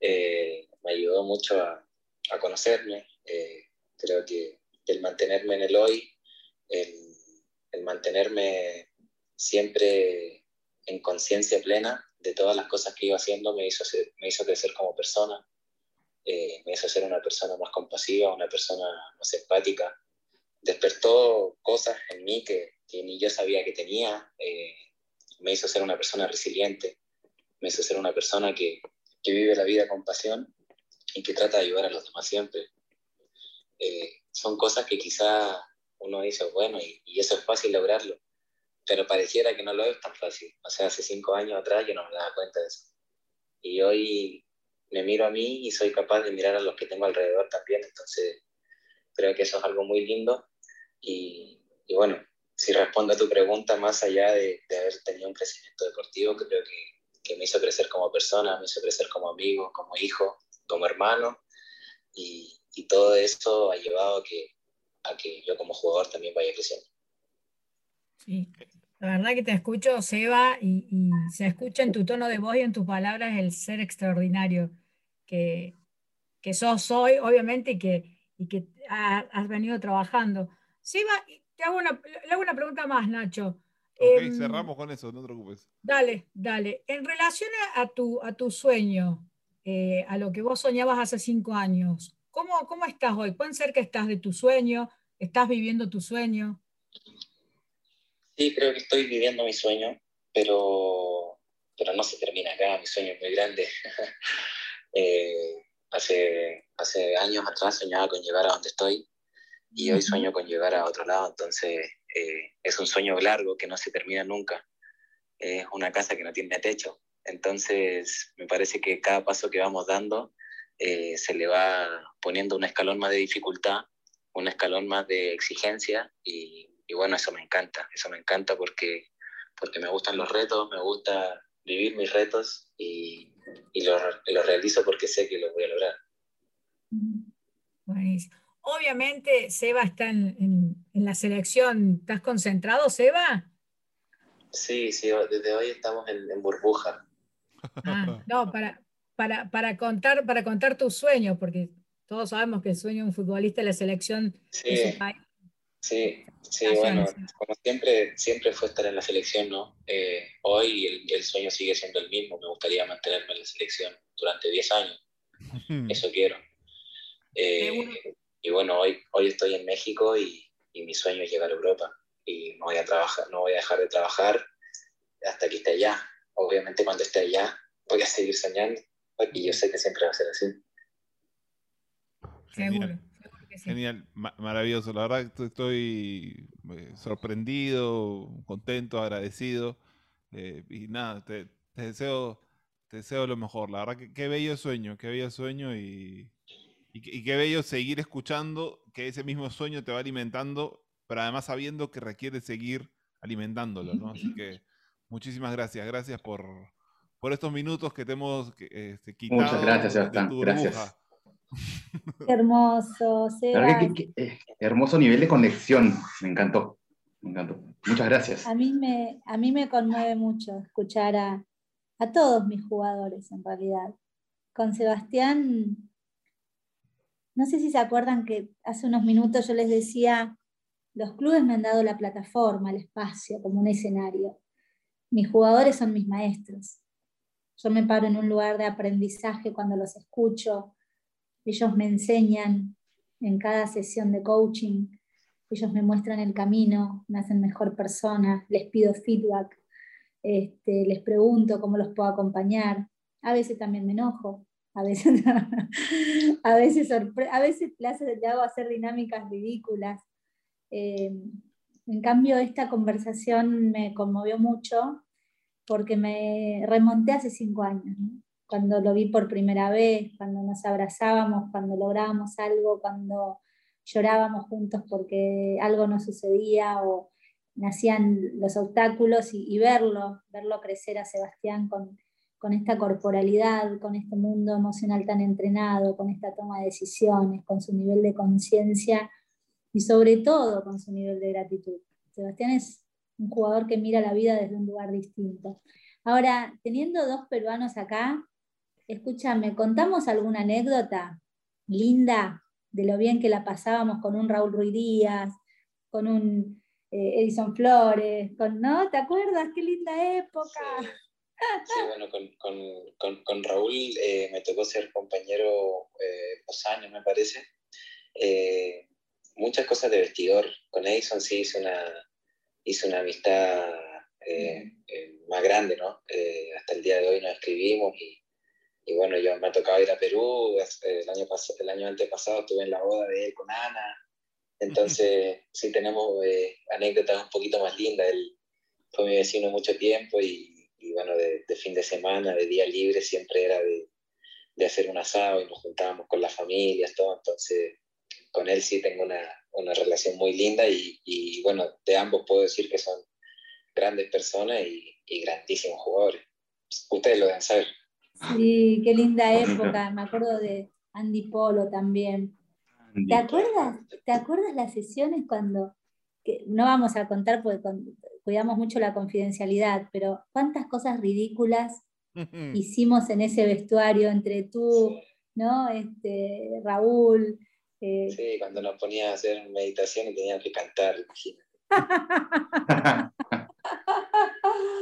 Eh, me ayudó mucho a, a conocerme. Eh, creo que el mantenerme en el hoy, el el mantenerme siempre en conciencia plena de todas las cosas que iba haciendo me hizo, me hizo crecer como persona, eh, me hizo ser una persona más compasiva, una persona más empática. Despertó cosas en mí que, ni yo sabía que tenía, eh, me hizo ser una persona resiliente, me hizo ser una persona que, que, vive la vida con pasión y que trata de ayudar a los demás siempre. Eh, son cosas que quizá uno dice, bueno, y, eso es fácil lograrlo, pero pareciera que no lo es tan fácil. O sea, hace cinco años atrás yo no me daba cuenta de eso. Y hoy me miro a mí y soy capaz de mirar a los que tengo alrededor también, entonces creo que eso es algo muy lindo. Y, bueno, si respondo a tu pregunta, más allá de, haber tenido un crecimiento deportivo, creo que, que, me hizo crecer como persona, me hizo crecer como amigo, como hijo, como hermano, y, y todo eso ha llevado a que, a que yo como jugador también vaya creciendo. Sí, la verdad que te escucho, Seba, y, se escucha en tu tono de voz y en tus palabras el ser extraordinario que, que sos hoy, obviamente, y que, y que has venido trabajando. Seba, te hago una, le hago una pregunta más, Nacho. Ok, em, cerramos con eso, no te preocupes. Dale, dale. En relación a tu, a tu sueño, eh, a lo que vos soñabas hace cinco años, ¿Cómo, ¿Cómo estás hoy? ¿Pueden ser que estás de tu sueño? ¿Estás viviendo tu sueño? Sí, creo que estoy viviendo mi sueño, pero, pero no se termina acá. Mi sueño es muy grande. Eh, hace, hace años atrás soñaba con llegar a donde estoy y hoy sueño con llegar a otro lado. Entonces, eh, es un sueño largo que no se termina nunca. Es una casa que no tiene techo. Entonces, me parece que cada paso que vamos dando eh, se le va poniendo un escalón más de dificultad, un escalón más de exigencia y, bueno, eso me encanta, eso me encanta porque, porque me gustan los retos, me gusta vivir mis retos y, y lo, realizo porque sé que lo voy a lograr. Obviamente, Seba está en, la selección. ¿Estás concentrado, Seba? Sí, sí, desde hoy estamos en, burbuja. Ah, no, para, para, para, contar, para contar tus sueños, porque todos sabemos que el sueño de un futbolista es la selección sí, Sí, sí, bueno, como siempre, siempre fue estar en la selección, ¿no? Eh, hoy el, el, sueño sigue siendo el mismo, me gustaría mantenerme en la selección durante 10 años, eso quiero. Eh, y bueno, hoy, hoy estoy en México y, y, mi sueño es llegar a Europa y no voy a trabajar, no voy a dejar de trabajar hasta que esté allá. Obviamente cuando esté allá voy a seguir soñando y yo sé que siempre va a ser así. Genial. Genial, maravilloso. La verdad que estoy eh, sorprendido, contento, agradecido. Eh, y nada, te, deseo te deseo lo mejor. La verdad que qué bello sueño, qué bello sueño y, y, qué bello seguir escuchando que ese mismo sueño te va alimentando, pero además sabiendo que requiere seguir alimentándolo, ¿no? Así que muchísimas gracias, gracias por, por estos minutos que te hemos este, quitado. Muchas gracias, Sebastián. Gracias. Qué hermoso, eh, hermoso nivel de conexión, me encantó, me encantó. Muchas gracias. A mí me, a mí me conmueve mucho escuchar a, a todos mis jugadores, en realidad. Con Sebastián, no sé si se acuerdan que hace unos minutos yo les decía, los clubes me han dado la plataforma, el espacio, como un escenario. Mis jugadores son mis maestros. Yo me paro en un lugar de aprendizaje cuando los escucho. Ellos me enseñan en cada sesión de coaching. Ellos me muestran el camino, me hacen mejor persona, les pido feedback, este, les pregunto cómo los puedo acompañar. A veces también me enojo, a veces, a veces, a veces le hago hacer dinámicas ridículas. Eh, en cambio, esta conversación me conmovió mucho porque me remonté hace cinco años, cuando lo vi por primera vez, cuando nos abrazábamos, cuando lográbamos algo, cuando llorábamos juntos porque algo no sucedía o nacían los obstáculos y, verlo, verlo crecer a Sebastián con, con esta corporalidad, con este mundo emocional tan entrenado, con esta toma de decisiones, con su nivel de conciencia y sobre todo con su nivel de gratitud. Sebastián es un jugador que mira la vida desde un lugar distinto. Ahora, teniendo dos peruanos acá, escúchame, ¿contamos alguna anécdota linda de lo bien que la pasábamos con un Raúl Ruiz Díaz, con un eh, Edison Flores, con, ¿no? ¿Te acuerdas? Qué linda época. Bueno, con, Raúl eh, me tocó ser compañero eh, dos años, me parece. Eh, muchas cosas de vestidor. Con Edison sí hice una, hice una amistad más grande, ¿no? hasta el día de hoy nos escribimos y, y bueno, yo me ha tocado ir a Perú. El año, el año antepasado estuve en la boda de él con Ana. Entonces, sí tenemos eh, anécdotas un poquito más lindas. Él fue mi vecino mucho tiempo y, bueno, de, fin de semana, de día libre, siempre era de, de, hacer un asado y nos juntábamos con las familias, todo. Entonces, con él sí tengo una, una relación muy linda y, y, bueno, de ambos puedo decir que son grandes personas y, y grandísimos jugadores. Ustedes lo deben saber. Sí, qué linda época. Me acuerdo de Andy Polo también. ¿Te acuerdas, ¿Te acuerdas las sesiones cuando, que no vamos a contar porque cuidamos mucho la confidencialidad, pero cuántas cosas ridículas hicimos en ese vestuario entre tú, ¿no? Este, Raúl. Eh, sí, cuando nos ponía a hacer meditación y tenían que cantar, imagínate.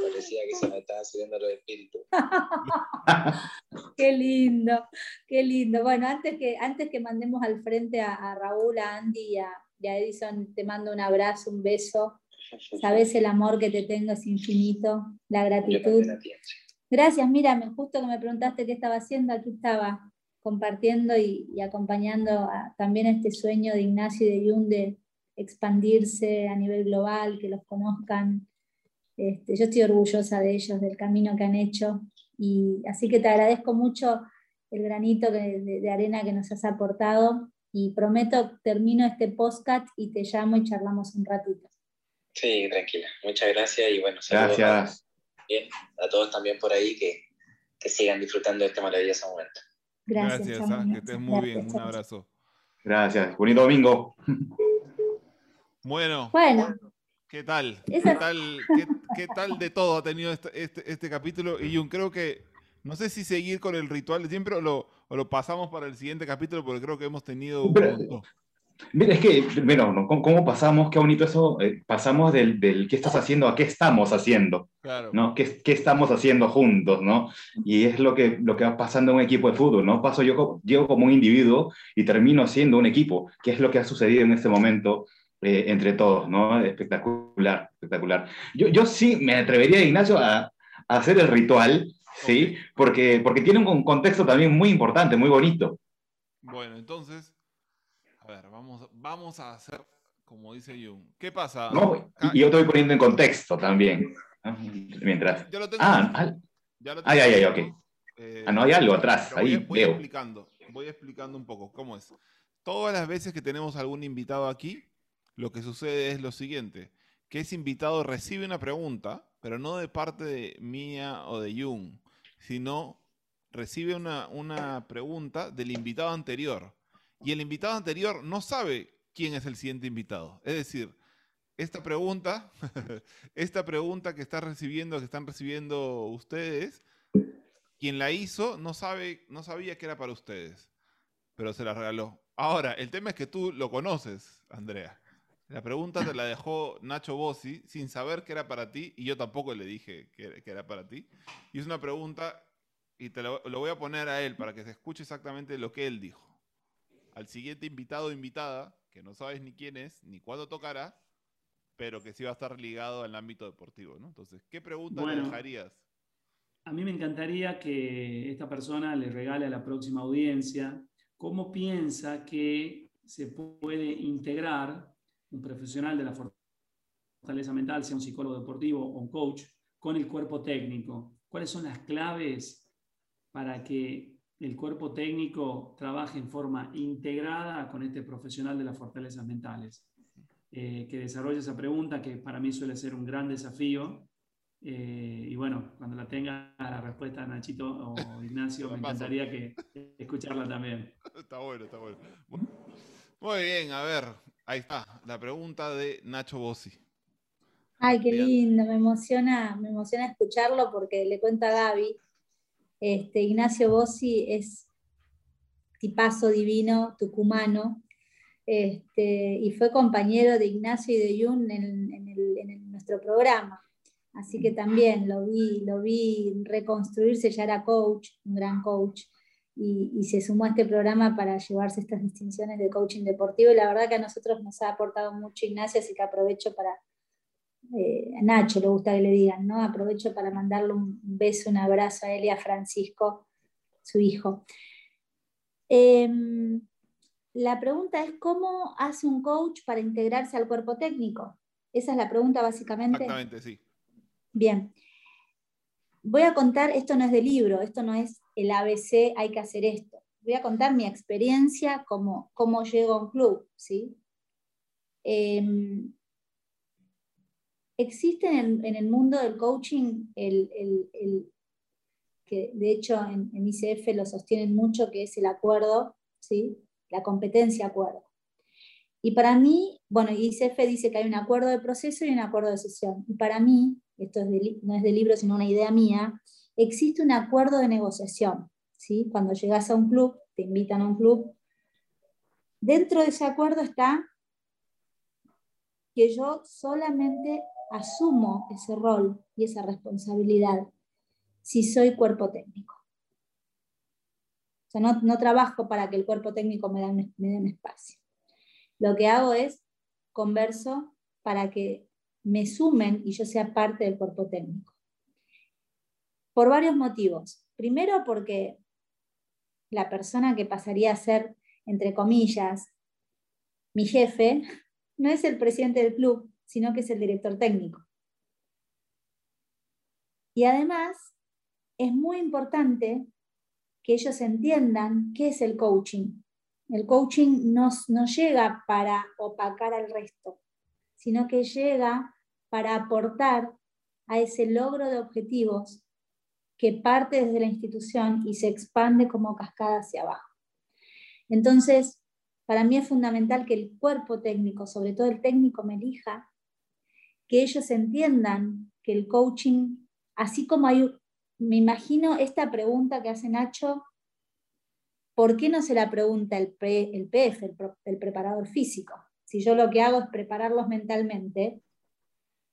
Parecía que se me estaban subiendo los espíritus. qué lindo, qué lindo. Bueno, antes que, antes que mandemos al frente a, Raúl, a Andy y a, Edison, te mando un abrazo, un beso. Sabes el amor que te tengo es infinito, la gratitud. Gracias, mira, justo que me preguntaste qué estaba haciendo, aquí estaba compartiendo y, acompañando también este sueño de Ignacio y de Jung de expandirse a nivel global, que los conozcan, este, yo estoy orgullosa de ellos, del camino que han hecho. Y así que te agradezco mucho el granito de, arena que nos has aportado y prometo, termino este podcast y te llamo y charlamos un ratito. Sí, tranquila. Muchas gracias y bueno, gracias. A, todos también por ahí que, sigan disfrutando de este maravilloso momento. Gracias, gracias ah, que estés muy bien. Un abrazo. Gracias. Bonito domingo. Bueno. Bueno. ¿Qué tal? ¿Qué tal, qué, tal de todo ha tenido este, este, este, capítulo? Y yo creo que, no sé si seguir con el ritual de siempre o lo, lo pasamos para el siguiente capítulo, porque creo que hemos tenido un Mira, es que, bueno, ¿cómo pasamos? Qué bonito eso. Eh, pasamos del, del, qué estás haciendo a qué estamos haciendo. Claro. ¿no? ¿Qué, ¿Qué, estamos haciendo juntos? ¿no? Y es lo que, lo que va pasando en un equipo de fútbol. ¿no? Paso yo, llego como un individuo y termino siendo un equipo, que es lo que ha sucedido en este momento eh, entre todos, ¿no? Espectacular, espectacular. Yo, yo sí me atrevería, Ignacio, a, hacer el ritual, ¿sí? Porque, porque tiene un contexto también muy importante, muy bonito. Bueno, entonces, a ver, vamos, vamos a hacer como dice Jung. ¿Qué pasa? y yo estoy poniendo en contexto también. Mientras. Yo lo tengo. Ah, ya lo tengo. Ay, ay, ay, ok. Eh, ah, no, hay algo atrás, voy, ahí voy explicando, voy explicando un poco cómo es. Todas las veces que tenemos algún invitado aquí, lo que sucede es lo siguiente, que ese invitado recibe una pregunta, pero no de parte de mía o de Jung, sino recibe una, una pregunta del invitado anterior. Y el invitado anterior no sabe quién es el siguiente invitado. Es decir, esta pregunta, esta pregunta que está recibiendo, que están recibiendo ustedes, quien la hizo no sabe, no sabía que era para ustedes, pero se la regaló. Ahora, el tema es que tú lo conoces, Andrea. La pregunta te la dejó Nacho Bossi sin saber que era para ti y yo tampoco le dije que, era para ti. Y es una pregunta y te lo, lo, voy a poner a él para que se escuche exactamente lo que él dijo. Al siguiente invitado o invitada, que no sabes ni quién es, ni cuándo tocará, pero que sí va a estar ligado al ámbito deportivo, ¿no? Entonces, ¿qué pregunta le dejarías? A mí me encantaría que esta persona le regale a la próxima audiencia cómo piensa que se puede integrar un profesional de la fortaleza mental, sea un psicólogo deportivo o un coach, con el cuerpo técnico. ¿Cuáles son las claves para que el cuerpo técnico trabaje en forma integrada con este profesional de las fortalezas mentales? Eh, que desarrolle esa pregunta, que para mí suele ser un gran desafío. Eh, y bueno, cuando la tenga la respuesta Nachito o Ignacio, me encantaría que, escucharla también. Está bueno, está bueno. Muy bien, a ver, ahí está, la pregunta de Nacho Bossi. Ay, qué lindo, me emociona, me emociona escucharlo porque le cuento a Gaby, este, Ignacio Bossi es tipazo divino, tucumano, este, y fue compañero de Ignacio y de Jun en, nuestro programa. Así que también lo vi, lo vi reconstruirse, ya era coach, un gran coach, y, se sumó a este programa para llevarse estas distinciones de coaching deportivo. Y la verdad que a nosotros nos ha aportado mucho Ignacio, así que aprovecho para, eh, a Nacho le gusta que le digan, ¿no? Aprovecho para mandarle un beso, un abrazo a él y a Francisco, su hijo. Em, la pregunta es cómo hace un coach para integrarse al cuerpo técnico. Esa es la pregunta básicamente. Exactamente, sí. Bien. Voy a contar, esto no es de libro, esto no es el ABC, hay que hacer esto. Voy a contar mi experiencia como cómo llego a un club. ¿sí? Em, existe en el, mundo del coaching el, que de hecho en, ICF lo sostienen mucho, que es el acuerdo, ¿sí? la competencia acuerdo. Y para mí, bueno, ICF dice que hay un acuerdo de proceso y un acuerdo de sesión. Y para mí, esto no es de libro, sino una idea mía, existe un acuerdo de negociación. ¿sí? Cuando llegas a un club, te invitan a un club, dentro de ese acuerdo está que yo solamente asumo ese rol y esa responsabilidad si soy cuerpo técnico. O sea, no, trabajo para que el cuerpo técnico me, me dé un espacio. Lo que hago es converso para que me sumen y yo sea parte del cuerpo técnico. Por varios motivos. Primero porque la persona que pasaría a ser, entre comillas, mi jefe, no es el presidente del club, sino que es el director técnico. Y además, es muy importante que ellos entiendan qué es el coaching. El coaching no, no llega para opacar al resto, sino que llega para aportar a ese logro de objetivos que parte desde la institución y se expande como cascada hacia abajo. Entonces, para mí es fundamental que el cuerpo técnico, sobre todo el técnico, me elija, que ellos entiendan que el coaching, así como hay me imagino esta pregunta que hace Nacho, ¿por qué no se la pregunta el, el PF, el, preparador físico? Si yo lo que hago es prepararlos mentalmente,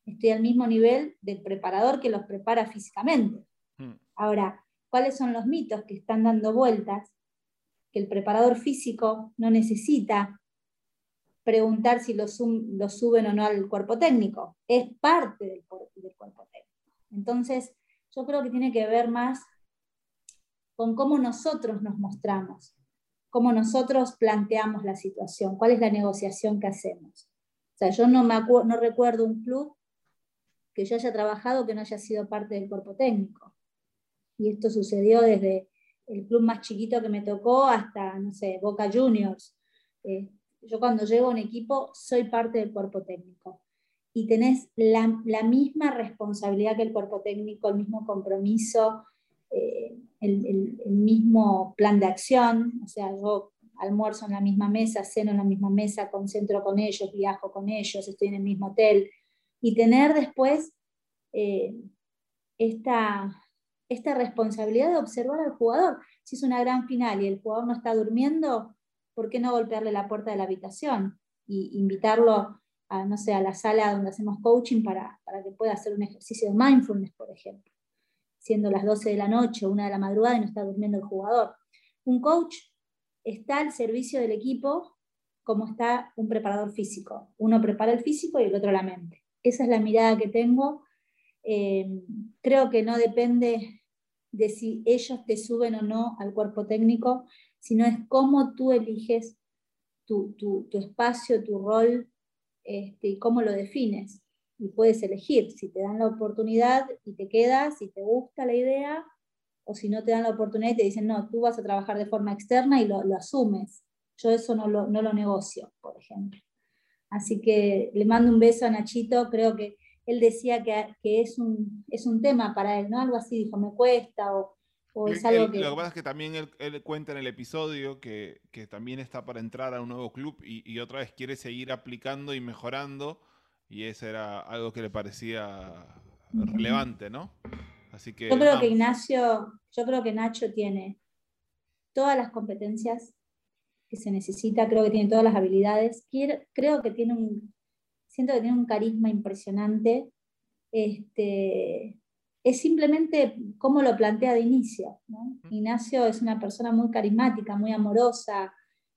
estoy al mismo nivel del preparador que los prepara físicamente. Hmm. Ahora, ¿cuáles son los mitos que están dando vueltas? Que el preparador físico no necesita preguntar si lo, suben o no al cuerpo técnico, es parte del, cuerpo técnico. Entonces, yo creo que tiene que ver más con cómo nosotros nos mostramos, cómo nosotros planteamos la situación, cuál es la negociación que hacemos. O sea, yo no, me no recuerdo un club que yo haya trabajado que no haya sido parte del cuerpo técnico. Y esto sucedió desde el club más chiquito que me tocó hasta, no sé, Boca Juniors. Eh, yo cuando llego a un equipo soy parte del cuerpo técnico. Y tenés la, misma responsabilidad que el cuerpo técnico, el mismo compromiso, eh, el, mismo plan de acción, o sea, yo almuerzo en la misma mesa, ceno en la misma mesa, concentro con ellos, viajo con ellos, estoy en el mismo hotel, y tener después eh, esta, esta responsabilidad de observar al jugador. Si es una gran final y el jugador no está durmiendo, ¿por qué no golpearle la puerta de la habitación y invitarlo a, no sé, a la sala donde hacemos coaching para, para que pueda hacer un ejercicio de mindfulness, por ejemplo? Siendo las 12 de la noche o una de la madrugada y no está durmiendo el jugador. Un coach está al servicio del equipo como está un preparador físico. Uno prepara el físico y el otro la mente. Esa es la mirada que tengo. Eh, creo que no depende de si ellos te suben o no al cuerpo técnico, sino es cómo tú eliges tu, espacio, tu rol este, y cómo lo defines. Y puedes elegir si te dan la oportunidad y te quedas, si te gusta la idea, o si no te dan la oportunidad y te dicen, no, tú vas a trabajar de forma externa y lo, asumes. Yo eso no lo, no lo negocio, por ejemplo. Así que le mando un beso a Nachito, creo que él decía que, que es, un, es un tema para él, ¿no? Algo así, dijo, me cuesta o es algo que... Lo que pasa es que también él, cuenta en el episodio que, que, también está para entrar a un nuevo club y, y, otra vez quiere seguir aplicando y mejorando y eso era algo que le parecía relevante, ¿no? Así que... Yo creo que Ignacio, yo creo que Nacho tiene todas las competencias que se necesita, creo que tiene todas las habilidades, creo que tiene un, siento que tiene un carisma impresionante. Este, es simplemente cómo lo plantea de inicio. Ignacio es una persona muy carismática, muy amorosa,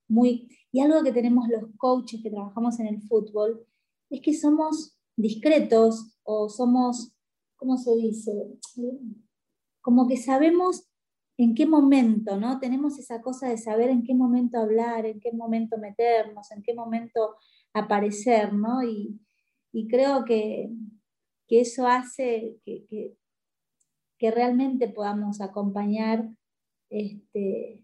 muy... Y algo que tenemos los coaches que trabajamos en el fútbol es que somos discretos o somos, ¿cómo se dice? Como que sabemos en qué momento, ¿no? Tenemos esa cosa de saber en qué momento hablar, en qué momento meternos, en qué momento aparecer, ¿no? Y, creo que, eso hace que, que, realmente podamos acompañar este,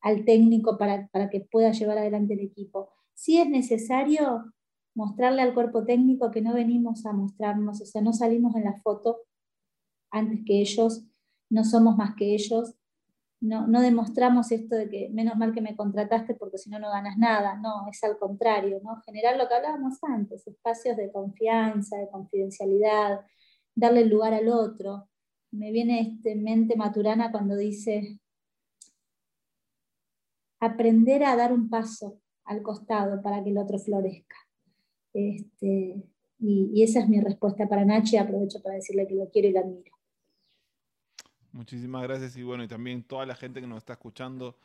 al técnico para, para, que pueda llevar adelante el equipo. Si es necesario mostrarle al cuerpo técnico que no venimos a mostrarnos, o sea, no salimos en la foto antes que ellos, no somos más que ellos, no, demostramos esto de que menos mal que me contrataste porque si no, no ganas nada. No, es al contrario, ¿no? Generar lo que hablábamos antes, espacios de confianza, de confidencialidad, darle lugar al otro. Me viene este mente maturana cuando dice aprender a dar un paso al costado para que el otro florezca. Este, y, esa es mi respuesta para Nachi. Aprovecho para decirle que lo quiero y lo admiro. Muchísimas gracias y bueno, y también toda la gente que nos está escuchando,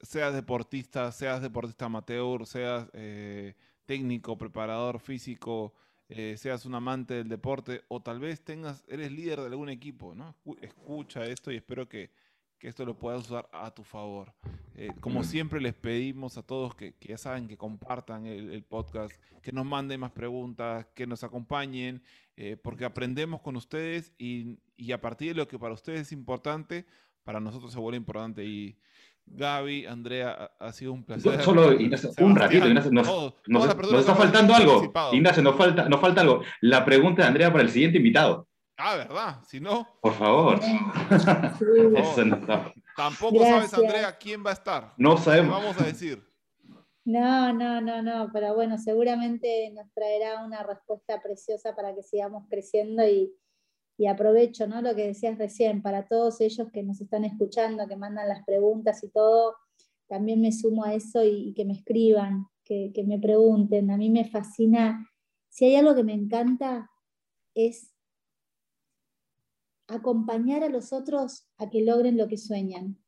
seas deportista, seas deportista amateur, seas eh, técnico, preparador físico, eh, seas un amante del deporte o tal vez tengas, eres líder de algún equipo, ¿no? Escucha esto y espero que, que esto lo puedas usar a tu favor. Eh, como siempre les pedimos a todos que, ya saben que compartan el, podcast, que nos manden más preguntas, que nos acompañen, eh, porque aprendemos con ustedes y, y, a partir de lo que para ustedes es importante, para nosotros se vuelve importante. Y Gaby, Andrea, ha, sido un placer. Solo, un ratito, Ignacio, nos, nos, está faltando algo. Ignacio, nos falta, nos falta algo. La pregunta de Andrea para el siguiente invitado. Ah, ¿verdad? Si no. Por favor. Tampoco sabes, Andrea, quién va a estar. No sabemos. vamos a decir? No, no, no, no, pero bueno, seguramente nos traerá una respuesta preciosa para que sigamos creciendo y, aprovecho ¿no? lo que decías recién, para todos ellos que nos están escuchando, que mandan las preguntas y todo, también me sumo a eso y, que me escriban, que, me pregunten. A mí me fascina, si hay algo que me encanta, es acompañar a los otros a que logren lo que sueñan.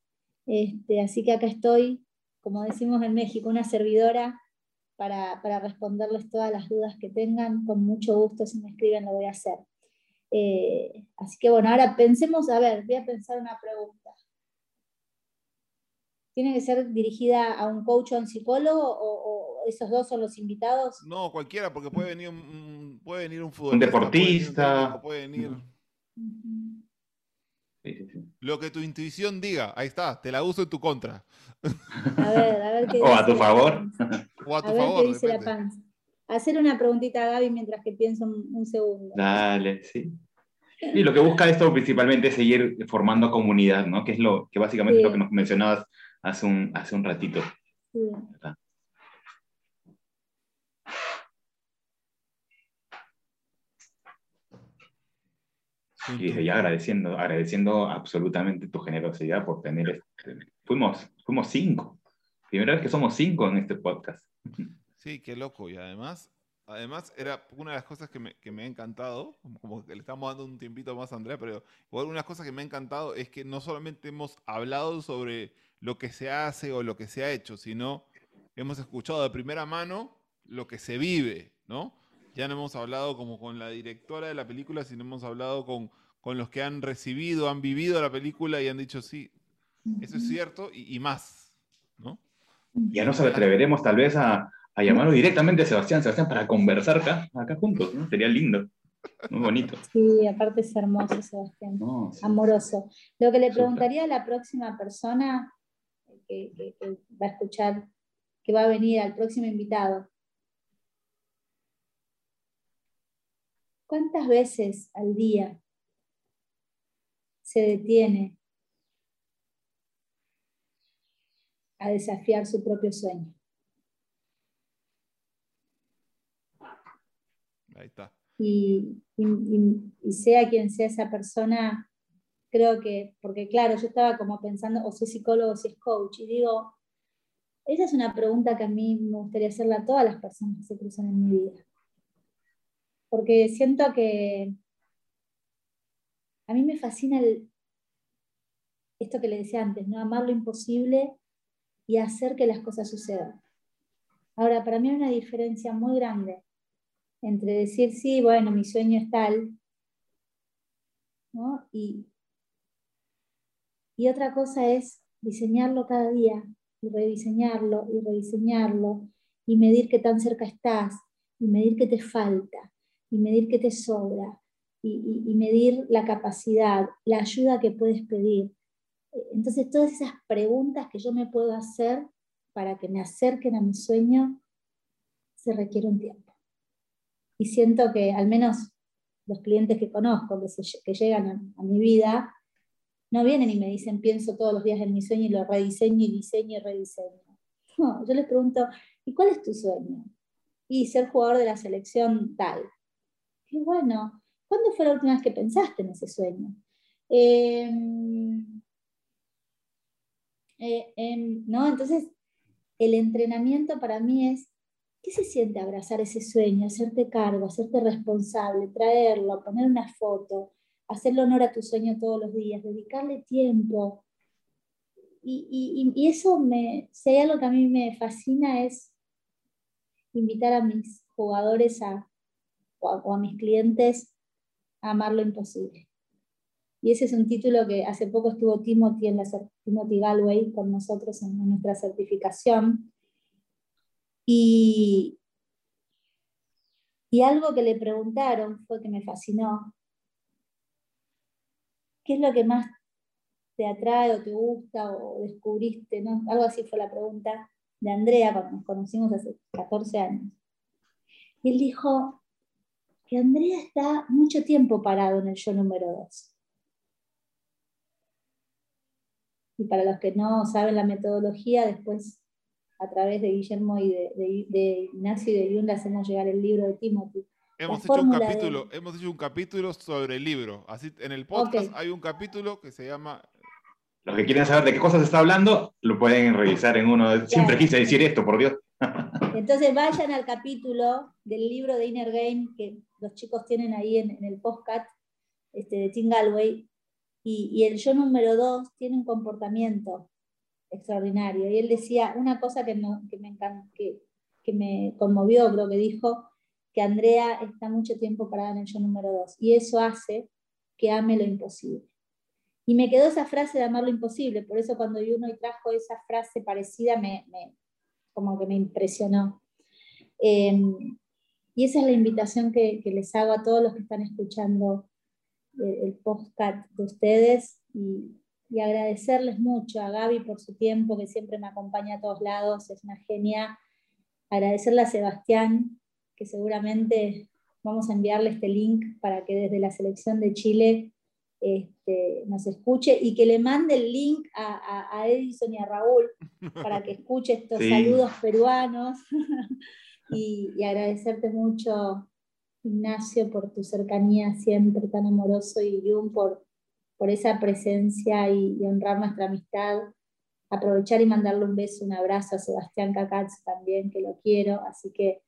Este, así que acá estoy, como decimos en México, una servidora para, responderles todas las dudas que tengan. Con mucho gusto, si me escriben, lo voy a hacer. Eh, así que bueno, ahora pensemos, a ver, voy a pensar una pregunta. ¿Tiene que ser dirigida a un coach o a un psicólogo o, esos dos son los invitados? No, cualquiera, porque puede venir un, puede venir un futbolista. Un deportista. Puede venir, Lo que tu intuición diga, ahí está, te la uso en tu contra. A ver, a ver qué O a tu favor. O a tu a ver favor. qué dice la panza. Hacer una preguntita a Gaby mientras que pienso un, un segundo. Dale, sí. Y lo que busca esto principalmente es seguir formando comunidad, ¿no? Que es lo que básicamente es lo que nos mencionabas hace un, hace un ratito. Sí. Y desde ya agradeciendo, agradeciendo absolutamente tu generosidad por tener este. Fuimos, fuimos cinco. Primera vez que somos cinco en este podcast. Sí, qué loco. Y además, además era una de las cosas que me, que me ha encantado, como- que le estamos dando un tiempito más a Andrea, pero igual una de las cosas que me ha encantado es que no solamente hemos hablado sobre lo que se hace o lo que se ha hecho, sino hemos escuchado de primera mano lo que se vive, ¿no? Ya no hemos hablado como con la directora de la película, sino hemos hablado con, con los que han recibido, han vivido la película y han dicho, sí, eso es cierto y, y más, ¿no? Ya nos atreveremos tal vez a, a llamarlo directamente a Sebastián, Sebastián, para conversar acá, acá juntos, ¿no? Sería lindo. Muy bonito. Sí, aparte es hermoso, Sebastián. No, sí. Amoroso. Lo que le preguntaría a la próxima persona que, que- que va a escuchar, que va a venir al próximo invitado. ¿Cuántas veces al día se detiene a desafiar su propio sueño? Y, sea quien sea esa persona, creo que, porque claro, yo estaba como pensando, o es psicólogo o si es coach, y digo, esa es una pregunta que a mí me gustaría hacerle a todas las personas que se cruzan en mi vida. Porque siento que a mí me fascina esto que le decía antes, ¿no? Amar lo imposible y hacer que las cosas sucedan. Ahora, para mí hay una diferencia muy grande entre decir, sí, bueno, mi sueño es tal, ¿no? Y, y otra cosa es diseñarlo cada día y rediseñarlo y rediseñarlo y medir qué tan cerca estás y medir qué te falta y medir qué te sobra y, y- y medir la capacidad, la ayuda que puedes pedir. Entonces, todas esas preguntas que yo me puedo hacer para que me acerquen a mi sueño, se requiere un tiempo. Y siento que al menos los clientes que conozco, que, se- que llegan a, mi vida, no vienen y me dicen, pienso todos los días en mi sueño y lo rediseño y diseño y rediseño. No, yo les pregunto, ¿y cuál es tu sueño? Y ser jugador de la selección tal. Qué bueno. ¿Cuándo fue la última vez que pensaste en ese sueño? Em, eh, em, ¿no? Entonces, el entrenamiento para mí es, ¿qué se siente abrazar ese sueño, hacerte cargo, hacerte responsable, traerlo, poner una foto, hacerle honor a tu sueño todos los días, dedicarle tiempo? Y, y- y- eso, me, si hay algo que a mí me fascina es invitar a mis jugadores a, o a, o a mis clientes a amar lo imposible. Y ese es un título que hace poco estuvo Timothy, en la, Timothy Galway con nosotros en nuestra certificación. Y, y algo que le preguntaron fue que me fascinó. ¿Qué es lo que más te atrae o te gusta o descubriste? ¿no? Algo así fue la pregunta de Andrea cuando nos conocimos hace 14 años. Y él dijo que Andrea está mucho tiempo parado en el yo número 2. Y para los que no saben la metodología, después a través de Guillermo y de, de- de Ignacio y de Jung le hacemos llegar el libro de Timothy. Hemos hecho, un de- capítulo, hemos hecho un capítulo sobre el libro. Así, en el podcast hay un capítulo que se llama Los que quieren saber de qué cosas está hablando, lo pueden revisar en uno. de- Siempre Claro. quise decir esto, por Dios. Entonces vayan al capítulo del libro de Inner Game que los chicos tienen ahí en, en el podcast este, de Tim Galway. Y, y el yo número dos tiene un comportamiento extraordinario. Y él decía una cosa que, no- que me, que, que me conmovió, creo que dijo, que Andrea está mucho tiempo parada en el yo número dos. Y eso hace que ame lo imposible. Y me quedó esa frase de amar lo imposible. Por eso cuando uno y trajo esa frase parecida me, como que me impresionó. Eh, y esa es la invitación que, que les hago a todos los que están escuchando el, podcast de ustedes y, y, agradecerles mucho a Gaby por su tiempo, que siempre me acompaña a todos lados, es una genia. Agradecerle a Sebastián, que seguramente vamos a enviarle este link para que desde la selección de Chile este, nos escuche y que le mande el link a, Edison y a Raúl para que escuche estos saludos peruanos. y, agradecerte mucho, Ignacio, por tu cercanía siempre tan amoroso y Jun por, por esa presencia y, honrar nuestra amistad. Aprovechar y mandarle un beso, un abrazo a Sebastián Cacaz también, que lo quiero. Así que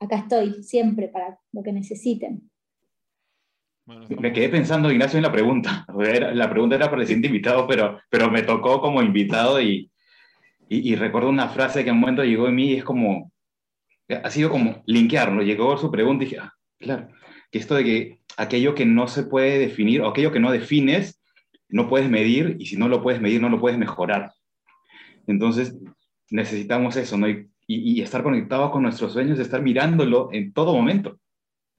acá estoy siempre para lo que necesiten me quedé pensando, Ignacio, en la pregunta. La pregunta era para el siguiente invitado, pero, pero me tocó como invitado y, y, recuerdo una frase que en un momento llegó en mí y es como, ha sido como linkearlo. Llegó su pregunta y dije, ah, claro, que esto de que aquello que no se puede definir o aquello que no defines, no puedes medir y si no lo puedes medir, no lo puedes mejorar. Entonces, necesitamos eso, ¿no? Y, y, y estar conectados con nuestros sueños, estar mirándolo en todo momento,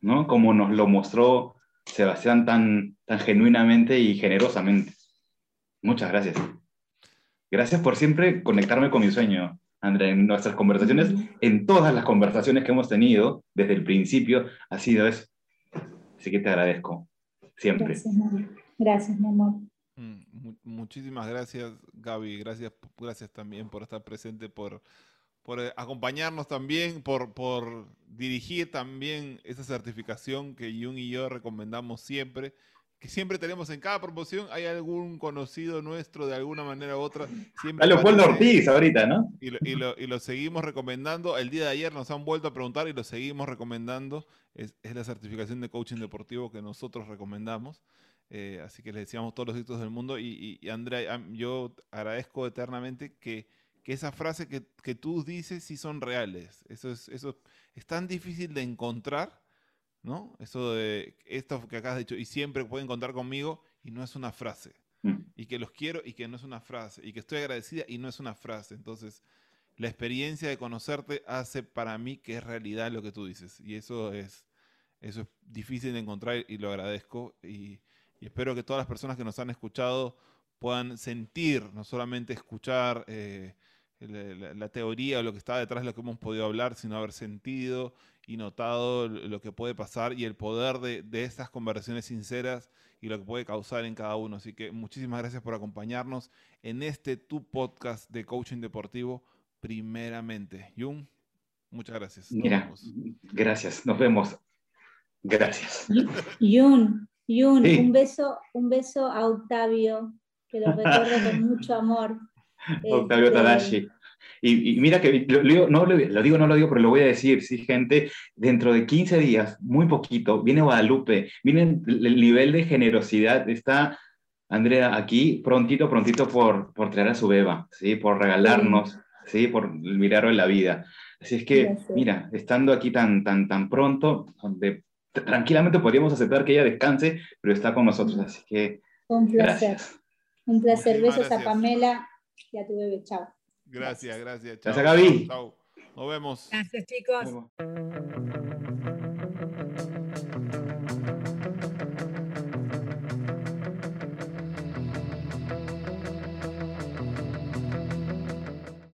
¿no? Como nos lo mostró Sebastián tan, tan genuinamente y generosamente. Muchas gracias. Gracias por siempre conectarme con mi sueño, André. En nuestras conversaciones, en todas las conversaciones que hemos tenido desde el principio, ha sido eso. Así que te agradezco. Siempre. Gracias, mi amor. Mm, muchísimas gracias, Gaby. Gracias, gracias también por estar presente, por por eh, acompañarnos también, por, por dirigir también esa certificación que Jung y yo recomendamos siempre, que siempre tenemos en cada promoción, hay algún conocido nuestro de alguna manera u otra. A Leopoldo Ortiz ahorita, ¿no? Y lo, y, lo, y lo, seguimos recomendando. El día de ayer nos han vuelto a preguntar y lo seguimos recomendando. Es, es la certificación de coaching deportivo que nosotros recomendamos. Eh, así que les decíamos todos los éxitos del mundo. Y, y, y Andrea, yo agradezco eternamente que que esa frase que, que, tú dices sí son reales. Eso es, eso es tan difícil de encontrar, ¿no? Eso de esto que acá has dicho, y siempre pueden contar conmigo, y no es una frase. Mm. Y que los quiero y que no es una frase. Y que estoy agradecida y no es una frase. Entonces, la experiencia de conocerte hace para mí que es realidad lo que tú dices. Y eso es, eso es difícil de encontrar y lo agradezco. Y, y espero que todas las personas que nos han escuchado puedan sentir, no solamente escuchar eh, la, teoría o lo que está detrás de lo que hemos podido hablar, sino haber sentido y notado lo que puede pasar y el poder de, de estas conversaciones sinceras y lo que puede causar en cada uno. Así que muchísimas gracias por acompañarnos en este tu podcast de coaching deportivo primeramente. Jung, muchas gracias. Mira, gracias, nos vemos. Gracias. Jung, Jung, un beso, un beso a Octavio, que lo recuerdo con mucho amor. Octavio este, Tadashi. Y, mira que lo, no, lo, digo, no lo digo, pero lo voy a decir, sí, gente, dentro de 15 días, muy poquito, viene Guadalupe, miren el nivel de generosidad, está Andrea aquí, prontito, prontito por, por traer a su beba, ¿sí? por regalarnos, ¿sí? por mirarlo en la vida. Así es que, mira, estando aquí tan, tan, tan pronto, donde tranquilamente podríamos aceptar que ella descanse, pero está con nosotros, así que... Un placer. Un placer. Besos a Pamela y a tu bebé. Chao. Gracias, gracias. Chao. Gracias, Gaby. Chao. Nos vemos. Gracias, chicos.